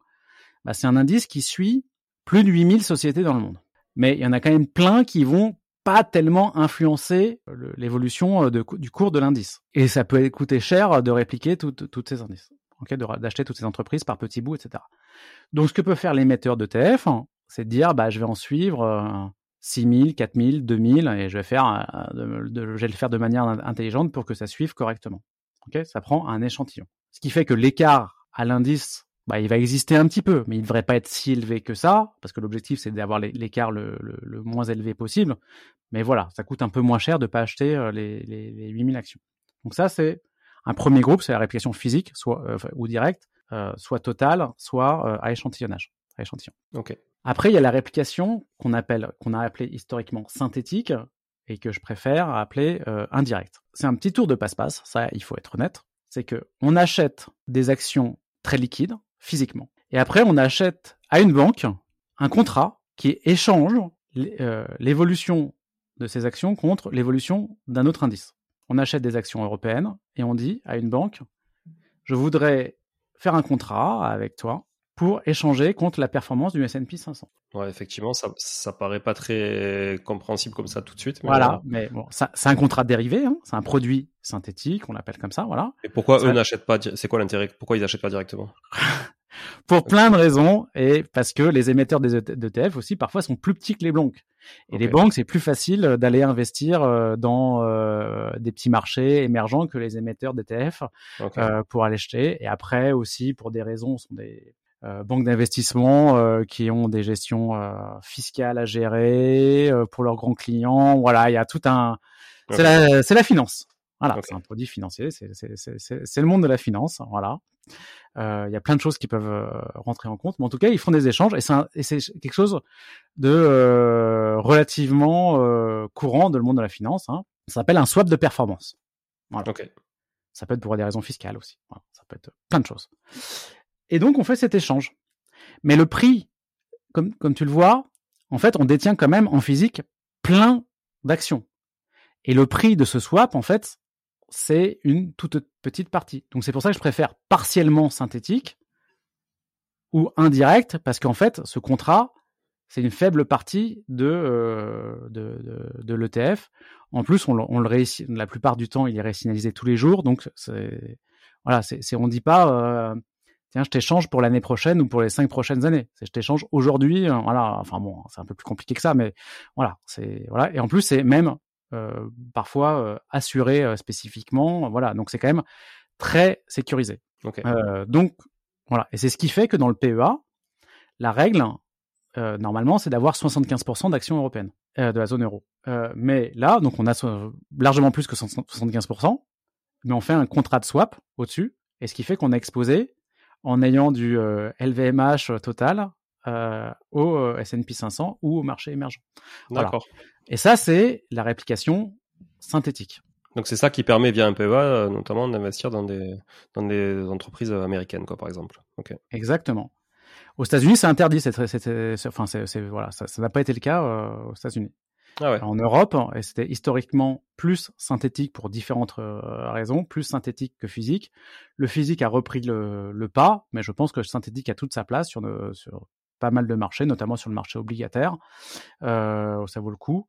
bah, c'est un indice qui suit plus de 8000 sociétés dans le monde. Mais il y en a quand même plein qui vont pas tellement influencer l'évolution du cours de l'indice. Et ça peut coûter cher de répliquer toutes ces indices d'acheter toutes ces entreprises par petits bouts, etc. Donc, ce que peut faire l'émetteur d'ETF, hein, c'est de dire, bah, je vais en suivre euh, 6000, 4000, 2000, et je vais, faire, euh, je vais le faire de manière intelligente pour que ça suive correctement. Okay ça prend un échantillon. Ce qui fait que l'écart à l'indice, bah, il va exister un petit peu, mais il ne devrait pas être si élevé que ça, parce que l'objectif, c'est d'avoir l'écart le, le, moins élevé possible. Mais voilà, ça coûte un peu moins cher de ne pas acheter euh, les, les, les 8000 actions. Donc ça, c'est un premier groupe, c'est la réplication physique, soit euh, ou directe, euh, soit totale, soit euh, à échantillonnage, à échantillon. Ok. Après, il y a la réplication qu'on appelle, qu'on a appelée historiquement synthétique et que je préfère appeler indirecte. C'est un petit tour de passe-passe, ça, il faut être honnête. C'est que on achète des actions très liquides physiquement, et après on achète à une banque un contrat qui échange l'évolution de ces actions contre l'évolution d'un autre indice. On achète des actions européennes et on dit à une banque, je voudrais faire un contrat avec toi pour échanger contre la performance du S&P 500. Ouais, effectivement, ça, ça paraît pas très compréhensible comme ça tout de suite. voilà, mais bon, c'est un contrat dérivé, hein, c'est un produit synthétique, on l'appelle comme ça, voilà. Et pourquoi eux n'achètent pas C'est quoi l'intérêt Pourquoi ils n'achètent pas directement? Pour plein de raisons et parce que les émetteurs d'ETF aussi parfois sont plus petits que les banques. Et les banques, c'est plus facile d'aller investir euh, dans euh, des petits marchés émergents que les émetteurs d'ETF euh, pour aller acheter. Et après aussi, pour des raisons, ce sont des banques d'investissement qui ont des gestions fiscales à gérer pour leurs grands clients. Voilà, il y a tout un... C'est la, la finance. Voilà, c'est un produit financier, c'est le monde de la finance. Voilà. Euh, il y a plein de choses qui peuvent euh, rentrer en compte, mais en tout cas, ils font des échanges et c'est quelque chose de euh, relativement courant dans le monde de la finance. Hein. Ça s'appelle un swap de performance. Voilà. Ça peut être pour des raisons fiscales aussi. Ça peut être plein de choses. Et donc, on fait cet échange. Mais le prix, comme, comme tu le vois, en fait, on détient quand même en physique plein d'actions. Et le prix de ce swap, en fait, c'est une toute petite partie. Donc c'est pour ça que je préfère partiellement synthétique ou indirect, parce qu'en fait, ce contrat, c'est une faible partie de, euh, de, de, l'ETF. En plus, on, on, le la plupart du temps, il est résignalisé tous les jours. Donc, c'est, voilà, c'est, on dit pas, euh, tiens, je t'échange pour l'année prochaine ou pour les cinq prochaines années. C'est je t'échange aujourd'hui. Euh, voilà, enfin bon, c'est un peu plus compliqué que ça, mais voilà, c'est voilà. Et en plus, c'est même euh, parfois euh, assuré spécifiquement. Voilà, donc c'est quand même très sécurisé. donc voilà, et c'est ce qui fait que dans le PEA, la règle normalement, c'est d'avoir 75% d'actions européennes de la zone euro. mais là, donc on a largement plus que 75%, mais on fait un contrat de swap au-dessus, et ce qui fait qu'on est exposé en ayant du LVMH total au S&P 500 ou au marché émergent. D'accord. Et ça, c'est la réplication synthétique. Donc c'est ça qui permet via un PEA euh, notamment d'investir dans des, dans des entreprises américaines, quoi, par exemple. Okay. Exactement. Aux États-Unis, c'est interdit. enfin, c'est, voilà, ça n'a pas été le cas euh, aux États-Unis. Ah. En Europe, et c'était historiquement plus synthétique pour différentes euh, raisons, plus synthétique que physique. Le physique a repris le, pas, mais je pense que le synthétique a toute sa place sur, sur pas mal de marchés, notamment sur le marché obligataire. Euh, ça vaut le coup.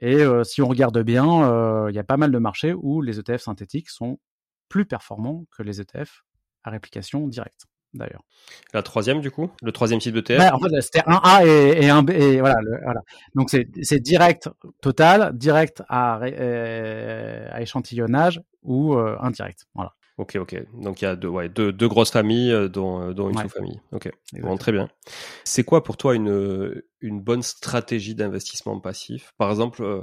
Et euh, si on regarde bien, euh, il y a pas mal de marchés où les ETF synthétiques sont plus performants que les ETF à réplication directe. D'ailleurs. La troisième, du coup Le troisième type d'ETF En fait, c'était un A et, un B. Et voilà, voilà. Donc, c'est direct total, direct à, à échantillonnage ou indirect. Voilà. Ok, ok. Donc il y a deux, ouais, deux, deux grosses familles, euh, dont, euh, dont une sous-famille. Ok, bon, très bien. C'est quoi pour toi une, une bonne stratégie d'investissement passif? Par exemple, euh,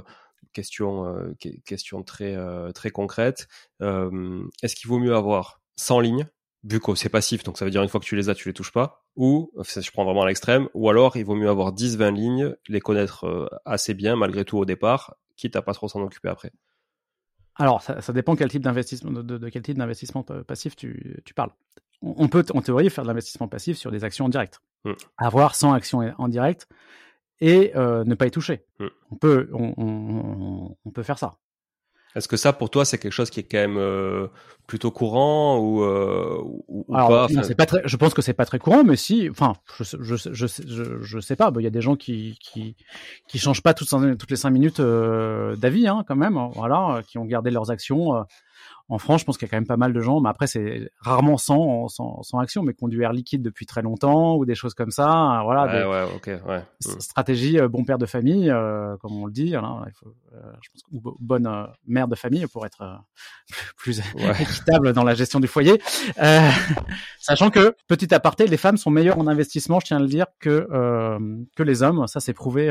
question, question très, très concrète, est-ce qu'il vaut mieux avoir 100 lignes? Vu que c'est passif, donc ça veut dire une fois que tu les as, tu les touches pas, ou, je prends vraiment à l'extrême, ou alors il vaut mieux avoir 10-20 lignes, les connaître assez bien malgré tout au départ, quitte à pas trop s'en occuper après. Alors, ça, ça, dépend quel type d'investissement, de, de, quel type d'investissement passif tu, tu, parles. On peut, en théorie, faire de l'investissement passif sur des actions en direct. Mm. Avoir 100 actions en direct et euh, ne pas y toucher. Mm. On, peut, on, on, on, peut faire ça. Est-ce que ça, pour toi, c'est quelque chose qui est quand même euh, plutôt courant ou, euh, ou, pas pas très, Je pense que c'est pas très courant, mais si, enfin, je, je, je, je, je sais pas. Il y a des gens qui qui qui changent pas toutes, toutes les cinq minutes euh, d'avis, hein, quand même. Hein, voilà, qui ont gardé leurs actions en France, je pense qu'il y a quand même pas mal de gens, mais après c'est rarement sans, sans, sans, action, mais qui ont du air liquide depuis très longtemps ou des choses comme ça. Hein, voilà, ouais, ouais, ouais. Mm. Stratégie euh, bon père de famille, euh, comme on le dit. Il faut, euh, je pense, ou bonne mère de famille pour être plus équitable dans la gestion du foyer. sachant que petit aparté, les femmes sont meilleures en investissement, je tiens à le dire, que que les hommes. Ça c'est prouvé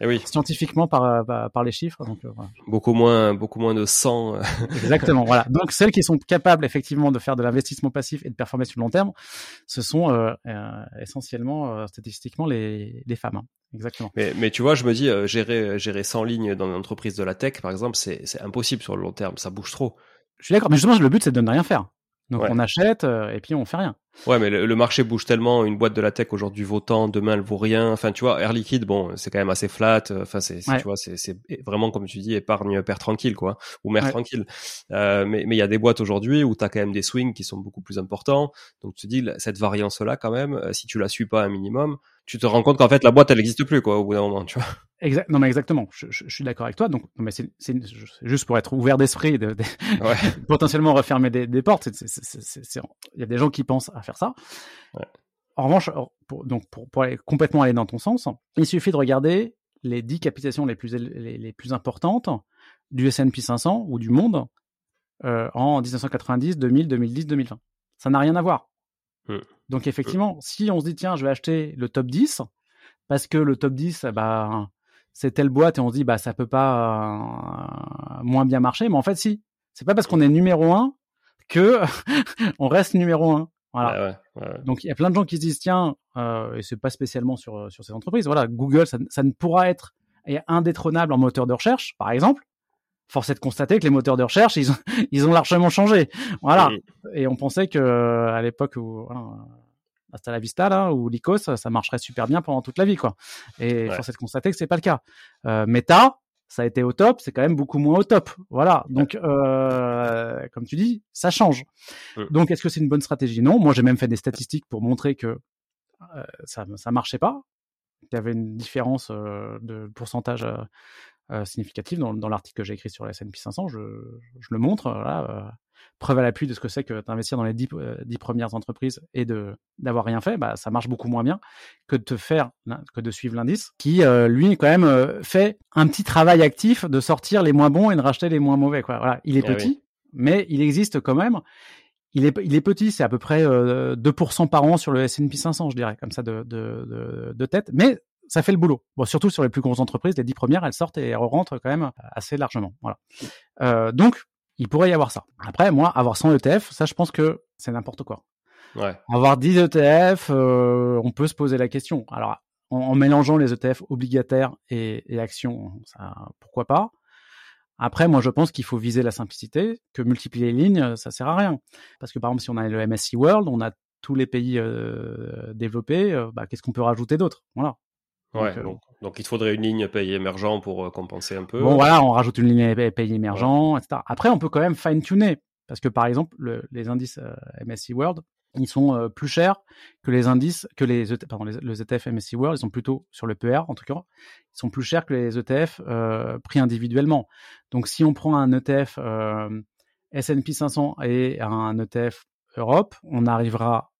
eh oui. scientifiquement par, euh, par, les chiffres. Donc, euh, Beaucoup moins, beaucoup moins de sang. Euh. Exactement. voilà. Donc celles qui sont capables effectivement de faire de l'investissement passif et de performer sur le long terme, ce sont euh, essentiellement statistiquement les, les femmes. Hein. Exactement. Mais, mais tu vois, je me dis gérer gérer 100 lignes dans une entreprise de la tech, par exemple, c'est c'est impossible sur le long terme. Ça bouge trop. Je suis d'accord. Mais justement, le but c'est de ne rien faire. Donc on achète euh, et puis on fait rien. Ouais, mais le, marché bouge tellement. Une boîte de la tech aujourd'hui vaut tant, demain elle vaut rien. Enfin, tu vois, Air Liquide, bon, c'est quand même assez flat. Enfin, c'est, tu vois, c'est, c'est vraiment comme tu dis, épargne père tranquille, quoi, ou mère tranquille. Euh, mais mais il y a des boîtes aujourd'hui où tu as quand même des swings qui sont beaucoup plus importants. Donc tu te dis cette variance là, quand même, euh, si tu la suis pas un minimum, tu te rends compte qu'en fait la boîte elle n'existe plus, quoi, au bout d'un moment, tu vois. Exact. Non, mais exactement. Je, je, suis d'accord avec toi. Donc, non, mais c'est juste pour être ouvert d'esprit, de, de ouais. potentiellement refermer des, des portes. Il y a des gens qui pensent à faire ça. Ouais. En revanche, pour, donc pour, pour aller complètement aller dans ton sens, il suffit de regarder les 10 capitalisations les plus les, les plus importantes du S&P 500 ou du monde euh, en 1990, 2000, 2010, 2020. Ça n'a rien à voir. Mmh. Donc effectivement, mmh. si on se dit tiens, je vais acheter le top 10 parce que le top 10 bah c'est telle boîte et on se dit bah ça peut pas euh, moins bien marcher, mais en fait si. C'est pas parce qu'on est numéro un que on reste numéro un. Voilà. Donc il y a plein de gens qui se disent tiens euh, et c'est pas spécialement sur sur ces entreprises. Voilà, Google ça, ça ne pourra être indétrônable en moteur de recherche, par exemple. Force est de constater que les moteurs de recherche ils ont ils ont largement changé. Voilà. Et on pensait que à l'époque où voilà, hasta la vista là ou l'ICOS ça marcherait super bien pendant toute la vie quoi et ouais. force est de constater que c'est pas le cas euh, Meta ça a été au top, c'est quand même beaucoup moins au top. Voilà. Donc, euh, comme tu dis, ça change. Donc, est-ce que c'est une bonne stratégie? Non. Moi, j'ai même fait des statistiques pour montrer que euh, ça ça marchait pas. Il y avait une différence euh, de pourcentage euh, euh, significative dans, dans l'article que j'ai écrit sur la S&P 500. Je, je le montre. Voilà, preuve à l'appui de ce que c'est que d'investir dans les dix, dix, premières entreprises et de d'avoir rien fait, bah, ça marche beaucoup moins bien que de te faire que de suivre l'indice, qui lui quand même fait un petit travail actif de sortir les moins bons et de racheter les moins mauvais. Quoi. Voilà, il est ah petit, oui. mais il existe quand même il est, il est petit, c'est à peu près euh, 2% par an sur le S&P 500, je dirais, comme ça de, de, de, de, tête. Mais ça fait le boulot. Bon, surtout sur les plus grosses entreprises, les dix premières, elles sortent et elles rentrent quand même assez largement. Voilà. Euh, donc, il pourrait y avoir ça. Après, moi, avoir 100 ETF, ça, je pense que c'est n'importe quoi. Ouais. Avoir 10 ETF, euh, on peut se poser la question. Alors, en, en mélangeant les ETF obligataires et, et actions, ça, pourquoi pas? Après, moi, je pense qu'il faut viser la simplicité, que multiplier les lignes, ça sert à rien. Parce que par exemple, si on a le MSCI World, on a tous les pays euh, développés, euh, bah, qu'est-ce qu'on peut rajouter d'autre? Voilà. Ouais, donc, euh, donc, donc, il te faudrait une ligne pays émergent pour euh, compenser un peu. Bon, voilà, on rajoute une ligne pays émergent, ouais. etc. Après, on peut quand même fine-tuner. Parce que par exemple, le, les indices euh, MSCI World, ils sont plus chers que les indices, que les, e pardon, les, les, ETF MSCI World, ils sont plutôt sur le PR en tout cas, ils sont plus chers que les ETF pris individuellement. Donc si on prend un ETF S&P 500 et un ETF Europe, on arrivera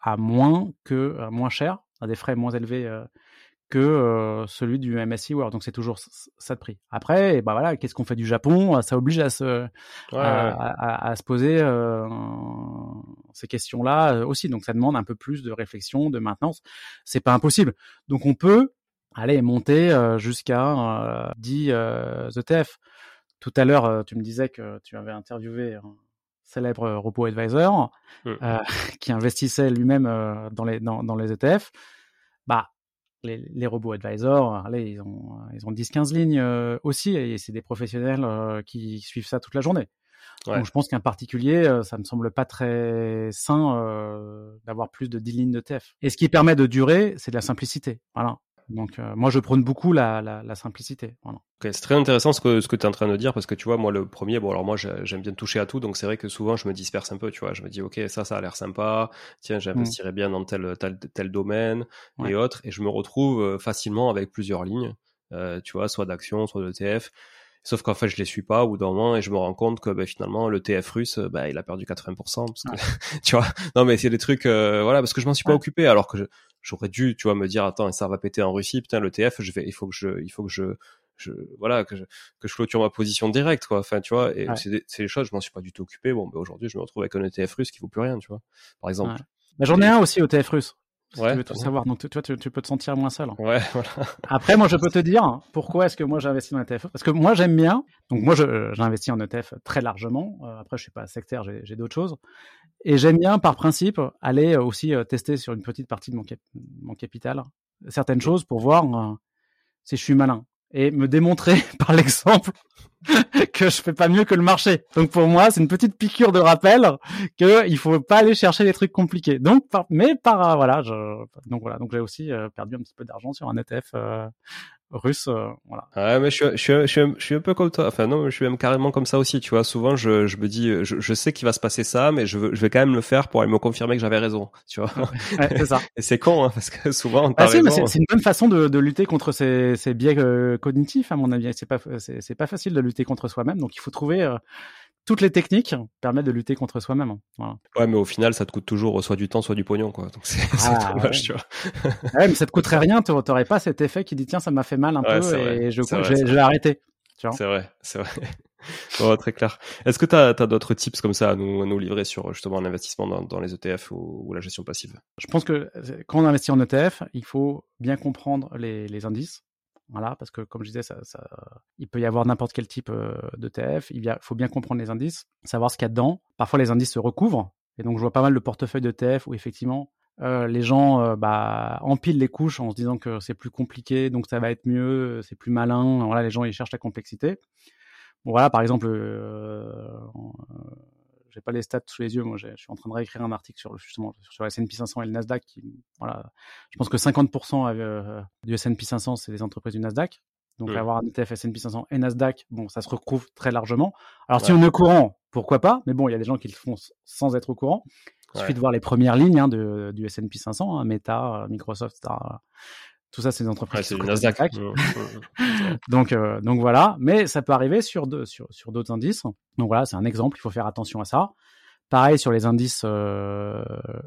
à moins que à moins cher, à des frais moins élevés euh, que euh, celui du MSCI World. Donc c'est toujours ça de prix. Après, et bah voilà, qu'est-ce qu'on fait du Japon? Ça oblige à se ouais, à, à, à, se poser euh, ces questions-là euh, aussi. Donc ça demande un peu plus de réflexion, de maintenance. C'est pas impossible. Donc on peut aller monter euh, jusqu'à 10 ETF. Tout à l'heure, tu me disais que tu avais interviewé un célèbre robot advisor mmh. qui investissait lui-même dans les dans, dans les ETF. Bah les, les, robots advisors, allez, ils ont, ils ont 10-15 lignes euh, aussi, et c'est des professionnels euh, qui suivent ça toute la journée. Ouais. Donc je pense qu'un particulier, euh, ça me semble pas très sain euh, d'avoir plus de 10 lignes de TF. Et ce qui permet de durer, c'est de la simplicité. Voilà. Donc euh, moi je prône beaucoup la, la, la simplicité. Voilà. Okay, c'est très intéressant ce que ce que tu es en train de dire parce que tu vois moi le premier bon alors moi j'aime bien toucher à tout donc c'est vrai que souvent je me disperse un peu tu vois je me dis ok ça ça a l'air sympa tiens j'investirais mmh. bien dans tel tel tel domaine ouais. et autres et je me retrouve euh, facilement avec plusieurs lignes euh, tu vois soit d'actions soit d'ETF Sauf qu'en fait, je les suis pas au bout d'un moment et je me rends compte que bah, finalement, le TF russe, bah, il a perdu 80%. Parce que, ouais. tu vois, non, mais c'est des trucs, euh, voilà, parce que je m'en suis pas ouais. occupé alors que j'aurais dû, tu vois, me dire, attends, ça va péter en Russie, putain, le TF, je vais, il faut que je, il faut que je, je voilà que je, que je clôture ma position directe quoi enfin tu vois? Et ouais. c'est des, des, choses je m'en suis pas du tout occupé bon bah, aujourd'hui je me retrouve avec un ETF russe qui vaut plus rien tu vois par exemple mais j'en ai un aussi ETF russe si tu veux tout savoir. Donc, tu, tu, tu, peux te sentir moins seul. Ouais, voilà. Après, moi, je peux te dire pourquoi est-ce que moi j'ai investi dans ETF. Parce que moi, j'aime bien. Donc, moi, j'ai investi en ETF très largement. Euh, après, je suis pas sectaire, j'ai d'autres choses. Et j'aime bien, par principe, aller aussi euh, tester sur une petite partie de mon, cap mon capital certaines choses pour voir euh, si je suis malin et me démontrer par l'exemple que je fais pas mieux que le marché. Donc pour moi, c'est une petite piqûre de rappel que il faut pas aller chercher des trucs compliqués. Donc par, mais par voilà, je, donc voilà, donc j'ai aussi euh, perdu un petit peu d'argent sur un ETF euh, russe, euh, voilà. Ouais, mais je suis, je, suis, je, suis, je suis un peu comme toi. Enfin non, je suis même carrément comme ça aussi. Tu vois, souvent je, je me dis, je, je sais qu'il va se passer ça, mais je, veux, je vais quand même le faire pour aller me confirmer que j'avais raison. Tu vois. Ouais, c'est ça. Et c'est con, hein, parce que souvent. Ah, si, c'est une bonne façon de, de lutter contre ces, ces biais euh, cognitifs, à mon avis. C'est pas, c'est pas facile de lutter contre soi-même, donc il faut trouver. Euh, toutes les techniques permettent de lutter contre soi-même. Voilà. Ouais, mais au final, ça te coûte toujours soit du temps, soit du pognon, quoi. Donc c'est ah, dommage, ouais. tu vois. ouais, mais ça te coûterait rien, tu n'aurais pas cet effet qui dit tiens, ça m'a fait mal un ouais, peu et vrai, je, je, je vais arrêter. C'est vrai, c'est vrai. oh, très clair. Est-ce que tu as, as d'autres tips comme ça à nous, à nous livrer sur justement l'investissement dans, dans, les ETF ou, ou, la gestion passive? Je pense que quand on investit en ETF, il faut bien comprendre les, les indices. Voilà, parce que comme je disais, ça, ça, il peut y avoir n'importe quel type euh, d'ETF. Il faut bien comprendre les indices, savoir ce qu'il y a dedans. Parfois, les indices se recouvrent. Et donc, je vois pas mal de portefeuilles d'ETF où effectivement, euh, les gens euh, bah, empilent les couches en se disant que c'est plus compliqué, donc ça va être mieux, c'est plus malin. Voilà, les gens ils cherchent la complexité. Bon, voilà, par exemple, euh, j'ai pas les stats sous les yeux. Moi, je suis en train de réécrire un article sur justement sur la S&P 500 et le Nasdaq. Qui, voilà, je pense que 50% euh, du S&P 500 c'est des entreprises du Nasdaq. Donc avoir un ETF S&P 500 et Nasdaq, bon, ça se retrouve très largement. Alors si on est au courant, pourquoi pas? Mais bon, il y a des gens qui le font sans être au courant. Il suffit de voir les premières lignes hein, de, du S&P 500, hein, Meta, Microsoft, etc. Tout ça, c'est des entreprises Ouais, c'est du Nasdaq. Donc, euh, donc voilà, mais ça peut arriver sur de- sur, sur d'autres indices. Donc voilà, c'est un exemple, il faut faire attention à ça. Pareil sur les indices euh,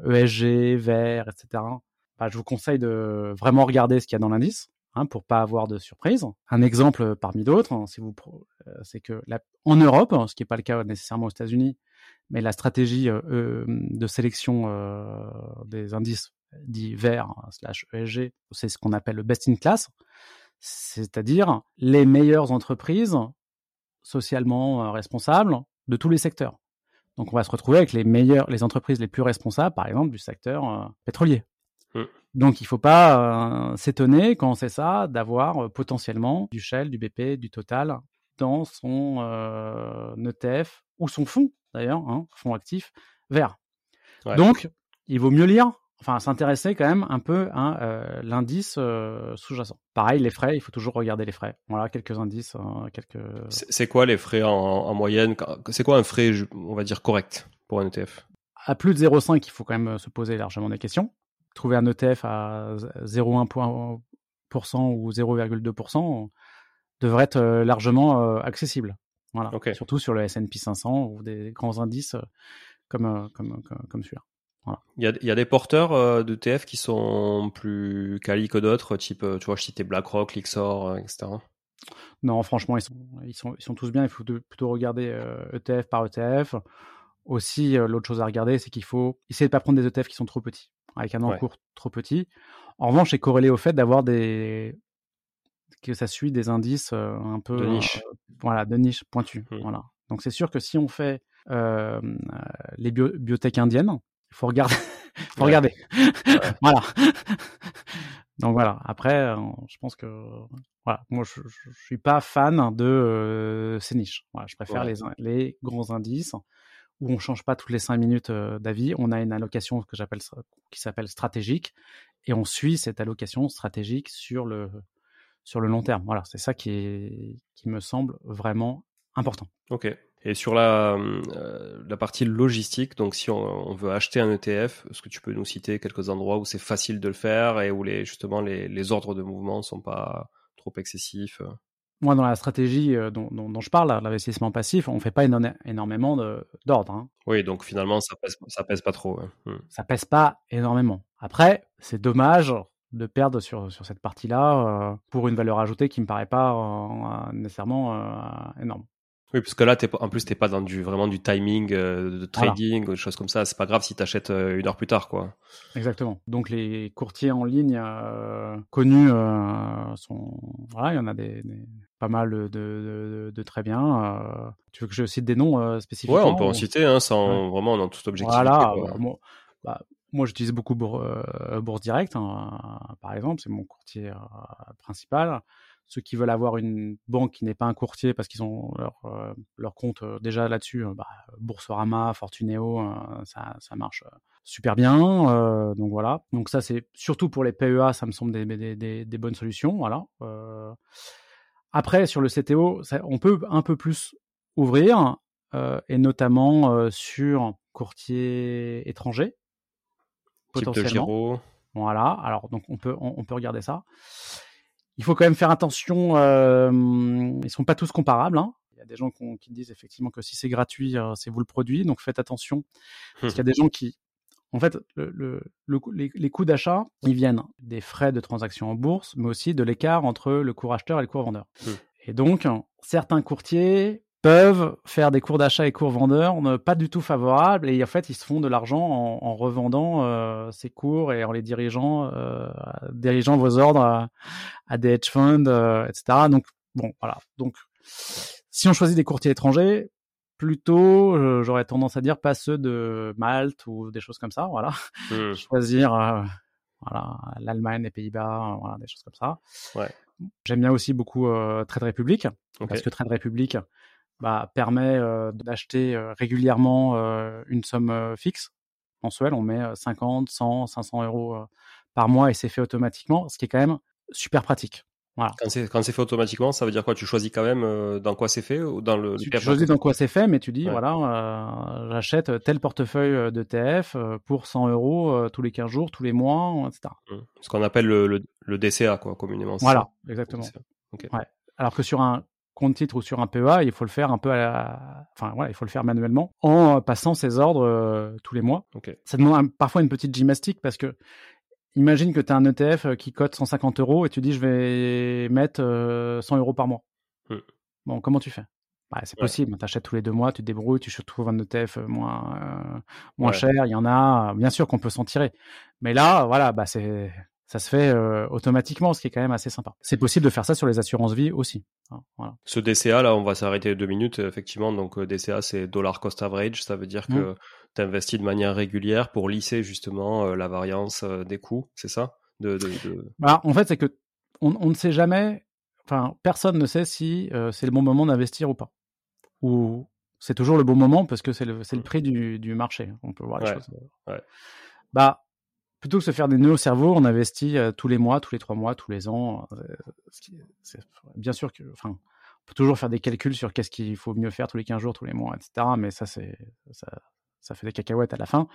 ESG, vert, etc. Bah, je vous conseille de vraiment regarder ce qu'il y a dans l'indice hein, pour pas avoir de surprise. Un exemple parmi d'autres, hein, si vous, pro- euh, c'est que la- en Europe, ce qui n'est pas le cas nécessairement aux États-Unis, mais la stratégie euh, de sélection des indices dits verts slash ESG, c'est ce qu'on appelle le best in class c'est-à-dire les meilleures entreprises socialement euh, responsables de tous les secteurs. Donc on va se retrouver avec les meilleures, les entreprises les plus responsables, par exemple du secteur euh, pétrolier. Mm. Donc il faut pas euh, s'étonner quand c'est ça d'avoir euh, potentiellement du Shell, du BP, du Total dans son ETF ou son fonds d'ailleurs, hein, fonds actif vert. Ouais. Donc il vaut mieux lire, enfin s'intéresser quand même un peu à euh, l'indice euh, sous-jacent. Pareil, les frais, il faut toujours regarder les frais. Voilà quelques indices, euh, quelques. C'est quoi les frais en, en moyenne? C'est quoi un frais, on va dire, correct pour un ETF À plus de 0,5, il faut quand même se poser largement des questions. Trouver un ETF à 0,1% ou 0,2% devrait être euh, largement euh, accessible. Voilà. Surtout sur le S&P 500 ou des grands indices euh, comme, euh, comme, comme, comme celui-là. Il y a, il y a des porteurs euh, d'ETF qui sont plus quali que d'autres, type, euh, tu vois, je citais BlackRock, Lixor, euh, etc. Non, franchement, ils sont, ils sont, ils sont tous bien. Il faut de- plutôt regarder euh, ETF par ETF. Aussi, l'autre chose à regarder, c'est qu'il faut essayer de pas prendre des ETF qui sont trop petits, avec un Ouais. encours trop petit. En revanche, c'est corrélé au fait d'avoir des que ça suit des indices un peu De niche. voilà, de niche pointus. Hmm. Voilà. Donc c'est sûr que si on fait euh, les bio- biotech indiennes, faut regarder. faut Ouais. regarder. voilà. Donc voilà. Après, euh, je pense que voilà, moi je, je, je suis pas fan de euh, ces niches. Voilà, je préfère Ouais. les, les grands indices où on change pas toutes les cinq minutes euh, d'avis. On a une allocation que j'appelle qui s'appelle stratégique et on suit cette allocation stratégique sur le sur le long terme. Voilà, c'est ça qui est qui me semble vraiment important. Ok. Et sur la, euh, la partie logistique, donc si on, on veut acheter un ETF, est-ce que tu peux nous citer quelques endroits où c'est facile de le faire et où les, justement les, les ordres de mouvement sont pas trop excessifs Moi, dans la stratégie euh, dont, dont, dont je parle, l'investissement passif, on fait pas éno- énormément d'ordres. Hein. Oui, donc finalement ça pèse, ça pèse pas trop. Hmm. Ça pèse pas énormément. Après, c'est dommage de perdre sur, sur cette partie-là euh, pour une valeur ajoutée qui me paraît pas euh, nécessairement euh, énorme. Oui, parce que là, en plus, t'es pas dans du vraiment du timing, euh, de trading, ou des choses comme ça. C'est pas grave si t'achètes euh, une heure plus tard, quoi. Exactement. Donc les courtiers en ligne euh, connus sont voilà, il y en a des, des- pas mal de, de, de- de très bien. tu veux que je cite des noms spécifiquement Ouais, on peut en citer, hein, sans vraiment dans toute objectivité. Voilà. quoi. bah, moi, bah, moi, j'utilise beaucoup Bour- euh, Bourse Direct, hein, par exemple, c'est mon courtier principal. Ceux qui veulent avoir une banque qui n'est pas un courtier parce qu'ils ont leur, euh, leur compte euh, déjà là-dessus, euh, bah, Boursorama, Fortuneo, ça, ça marche super bien. donc voilà. Donc ça, c'est surtout pour les PEA, ça me semble des, des, des- des bonnes solutions. Voilà. Après, sur le CTO, ça- on peut un peu plus ouvrir, et notamment sur courtier étranger, Type de potentiellement. Giro. Voilà. Alors donc on peut on, on peut regarder ça. Il faut quand même faire attention. Euh, ils sont pas tous comparables. hein. Il y a des gens qui disent effectivement que si c'est gratuit, euh, c'est vous le produit. Donc faites attention parce qu'il y a des gens qui en fait, le, le- le coût- les, les coûts d'achat, ils viennent des frais de transaction en bourse, mais aussi de l'écart entre le cours acheteur et le cours vendeur. Hmm. Et donc, certains courtiers peuvent faire des cours d'achat et cours vendeurs ne- pas du tout favorables, et en fait, ils se font de l'argent en, en revendant euh, ces cours et en les dirigeant, euh, dirigeant vos ordres à, à des hedge funds, euh, etc. Donc, bon, voilà. Donc, si on choisit des courtiers étrangers, plutôt, j'aurais tendance à dire pas ceux de Malte ou des choses comme ça, voilà. Hmm. Choisir, euh, voilà, l'Allemagne, les Pays-Bas, voilà, des choses comme ça. Ouais. J'aime bien aussi beaucoup euh, Trade Republic parce que Trade Republic bah, permet d'acheter régulièrement une somme fixe mensuelle. On met euh, 50, 100, 500 euros par mois et c'est fait automatiquement, ce qui est quand même super pratique. Voilà. Quand c'est fait automatiquement, ça veut dire quoi? Tu choisis quand même euh, dans quoi c'est fait ou dans le. Tu, choisis dans quoi c'est fait, mais tu dis voilà, euh, j'achète tel portefeuille d'ETF pour 100 euros tous les 15 jours, tous les mois, etc. Mmh. Ce qu'on appelle le, le, DCA, quoi, communément. Voilà, exactement. Ouais. Alors que sur un compte titre ou sur un PEA, il faut le faire un peu à la... enfin voilà, il faut le faire manuellement en passant ses ordres tous les mois. Ça demande parfois une petite gymnastique parce que imagine que tu as un ETF euh, qui cote 150 euros et tu dis je vais mettre 100 euh, euros par mois. Hmm. Bon, comment tu fais? Bah, C'est possible, tu achètes tous les deux mois, tu te débrouilles, tu trouves un ETF euh, moins, moins cher, il y en a, bien sûr qu'on peut s'en tirer. Mais là, voilà, bah, c'est ça se fait automatiquement, ce qui est quand même assez sympa. C'est possible de faire ça sur les assurances vie aussi. Hein, voilà. Ce DCA, là, on va s'arrêter deux minutes, effectivement. Donc, DCA, c'est dollar cost average. Ça veut dire mmh. que tu investis de manière régulière pour lisser justement euh, la variance euh, des coûts, c'est ça? De, Bah, En fait, c'est que on, ne sait jamais, enfin, personne ne sait si euh, c'est le bon moment d'investir ou pas. Ou c'est toujours le bon moment parce que c'est le, le, mmh. prix du, du, marché. On peut voir les choses. Bah, plutôt que se faire des nœuds au cerveau, on investit tous les mois, tous les trois mois, tous les ans. bien sûr que, enfin, on peut toujours faire des calculs sur qu'est-ce qu'il faut mieux faire tous les 15 jours, tous les mois, etc. Mais ça, c'est, ça, ça fait des cacahuètes à la fin.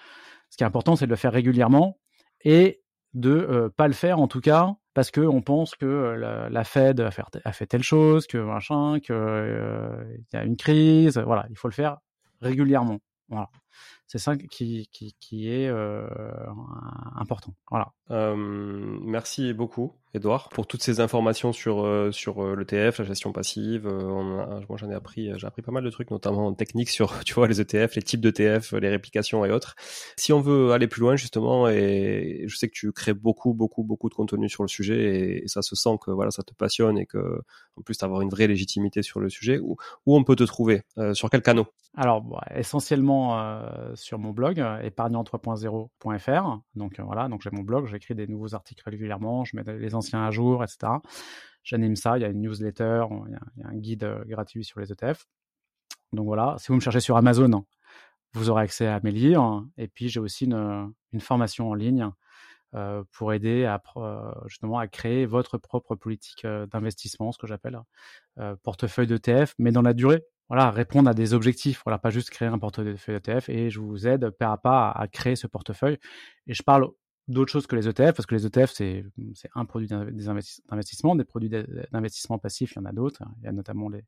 Ce qui est important, c'est de le faire régulièrement et de euh, pas le faire en tout cas parce que on pense que euh, la, Fed a fait, telle chose, que machin, que euh, il y a une crise. Voilà, il faut le faire régulièrement. Voilà c'est ça qui, qui, qui est important. Voilà. Merci beaucoup, Edouard, pour toutes ces informations sur, euh, sur euh, l'ETF, la gestion passive. moi, j'en ai appris, j'ai appris pas mal de trucs, notamment en technique sur, tu vois, les ETF, les types d'ETF, les réplications et autres. Si on veut aller plus loin, justement, et je sais que tu crées beaucoup, beaucoup, beaucoup de contenu sur le sujet, et, ça se sent que voilà, ça te passionne et que, en plus, avoir une vraie légitimité sur le sujet. Où, où on peut te trouver Sur quel canal Alors, essentiellement sur mon blog euh, épargnant3.0.fr. Donc euh, voilà, donc j'ai mon blog, j'écris des nouveaux articles régulièrement, je mets les anciens à jour, etc. J'anime ça, il y a une newsletter, il y a, un guide euh, gratuit sur les ETF. Donc voilà, si vous me cherchez sur Amazon, vous aurez accès à mes livres. Et puis j'ai aussi une, formation en ligne pour aider à justement à créer votre propre politique d'investissement, ce que j'appelle portefeuille d'ETF, mais dans la durée voilà, répondre à des objectifs. Voilà, pas juste créer un portefeuille ETF et je vous aide pas à pas à, créer ce portefeuille. Et je parle d'autres choses que les ETF parce que les ETF c'est c'est un produit d'investissement, des produits d'investissement passif, il y en a d'autres. Il y a notamment les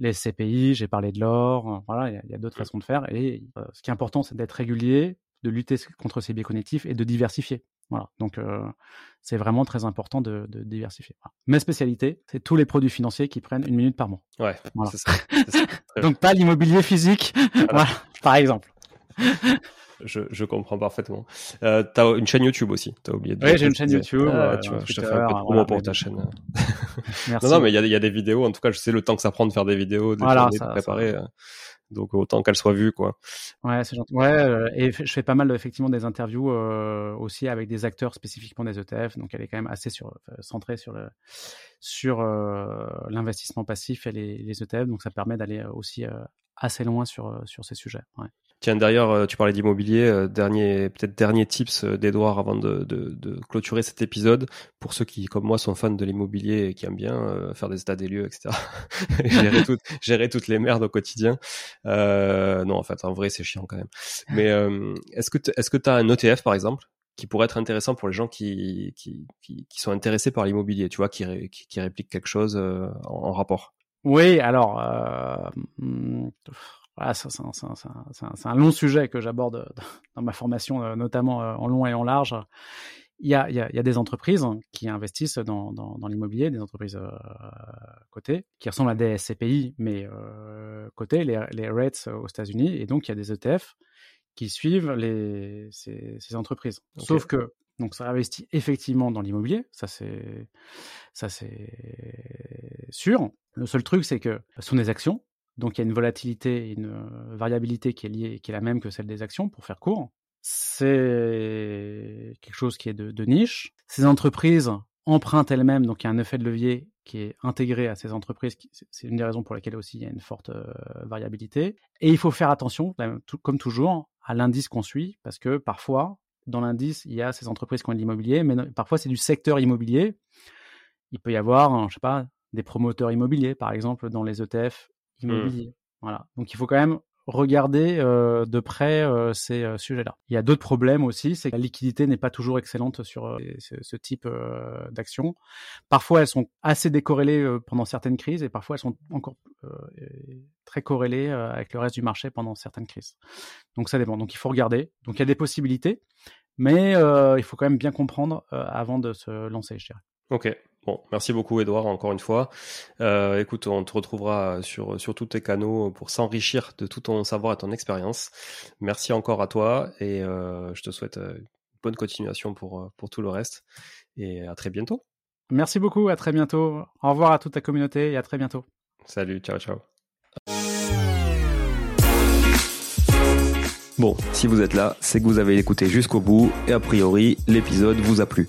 les CPI, j'ai parlé de l'or, voilà, il y a, d'autres façons de faire. Et euh, ce qui est important, c'est d'être régulier, de lutter contre ces biais cognitifs et de diversifier. Voilà. Donc, euh, c'est vraiment très important de, diversifier. Mes spécialités, c'est tous les produits financiers qui prennent une minute par mois. Ouais, c'est ça. Donc, pas l'immobilier physique, voilà. par exemple. Je, je, comprends parfaitement. Euh, tu as une chaîne YouTube aussi, tu as oublié de Oui, j'ai une chaîne YouTube. Ah, tu vois, je te fais un peu de promo pour ta chaîne. Merci. Non, non, mais il y a, y a, des vidéos. En tout cas, je sais le temps que ça prend de faire des vidéos, de, voilà, ça, de préparer. Euh donc autant qu'elle soit vue quoi. Ouais, c'est gentil. Ouais, euh, et je fais pas mal effectivement des interviews euh, aussi avec des acteurs spécifiquement des ETF, donc elle est quand même assez sur, euh, centrée sur le sur l'investissement passif et les, les, ETF, donc ça permet d'aller aussi assez loin sur sur ces sujets. Ouais. Tiens, d'ailleurs, euh, tu parlais d'immobilier. Euh, dernier, peut-être dernier tips euh, d'Edouard avant de, de, de, clôturer cet épisode. Pour ceux qui, comme moi, sont fans de l'immobilier et qui aiment bien faire des états des lieux, etc. gérer, tout, gérer toutes les merdes au quotidien. Euh, non, en fait, en vrai, c'est chiant quand même. Mais est-ce que est-ce que tu as un ETF, par exemple, qui pourrait être intéressant pour les gens qui, qui, qui, qui sont intéressés par l'immobilier, tu vois, qui, ré, qui, qui répliquent quelque chose en, en, rapport? Oui, alors... Voilà, c'est un, long sujet que j'aborde dans ma formation, euh, notamment euh, en long et en large. Il y a, il y a, des entreprises qui investissent dans, dans, l'immobilier, des entreprises euh, cotées, qui ressemblent à des SCPI, mais euh, cotées, les, les rates aux États-Unis. Et donc, il y a des ETF qui suivent les, ces, ces entreprises. Sauf que donc ça investit effectivement dans l'immobilier, ça c'est sûr. Le seul truc c'est que ce sont des actions, donc il y a une volatilité, une euh, variabilité qui est liée, qui est la même que celle des actions, pour faire court. C'est quelque chose qui est de, niche. Ces entreprises empruntent elles-mêmes, donc il y a un effet de levier qui est intégré à ces entreprises. C'est une des raisons pour lesquelles aussi il y a une forte euh, variabilité. Et il faut faire attention, comme toujours, à l'indice qu'on suit, parce que parfois, dans l'indice, il y a ces entreprises qui ont de l'immobilier, mais parfois c'est du secteur immobilier. Il peut y avoir, je sais pas, des promoteurs immobiliers, par exemple, dans les ETF Mmh. Voilà. Donc il faut quand même regarder euh, de près euh, ces euh, sujets-là. Il y a d'autres problèmes aussi, c'est que la liquidité n'est pas toujours excellente sur euh, ce, ce type euh, d'actions. Parfois, elles sont assez décorrélées euh, pendant certaines crises et parfois elles sont encore euh, très corrélées euh, avec le reste du marché pendant certaines crises. Donc ça dépend. Donc il faut regarder. Donc il y a des possibilités, mais euh, il faut quand même bien comprendre euh, avant de se lancer, je dirais. Ok. Bon, merci beaucoup Edouard encore une fois. Euh, écoute, on te retrouvera sur, sur tous tes canaux pour s'enrichir de tout ton savoir et ton expérience. Merci encore à toi et euh, je te souhaite une bonne continuation pour, pour tout le reste et à très bientôt. Merci beaucoup, à très bientôt. Au revoir à toute ta communauté et à très bientôt. Salut, ciao, ciao. Bon, si vous êtes là, c'est que vous avez écouté jusqu'au bout et a priori, l'épisode vous a plu.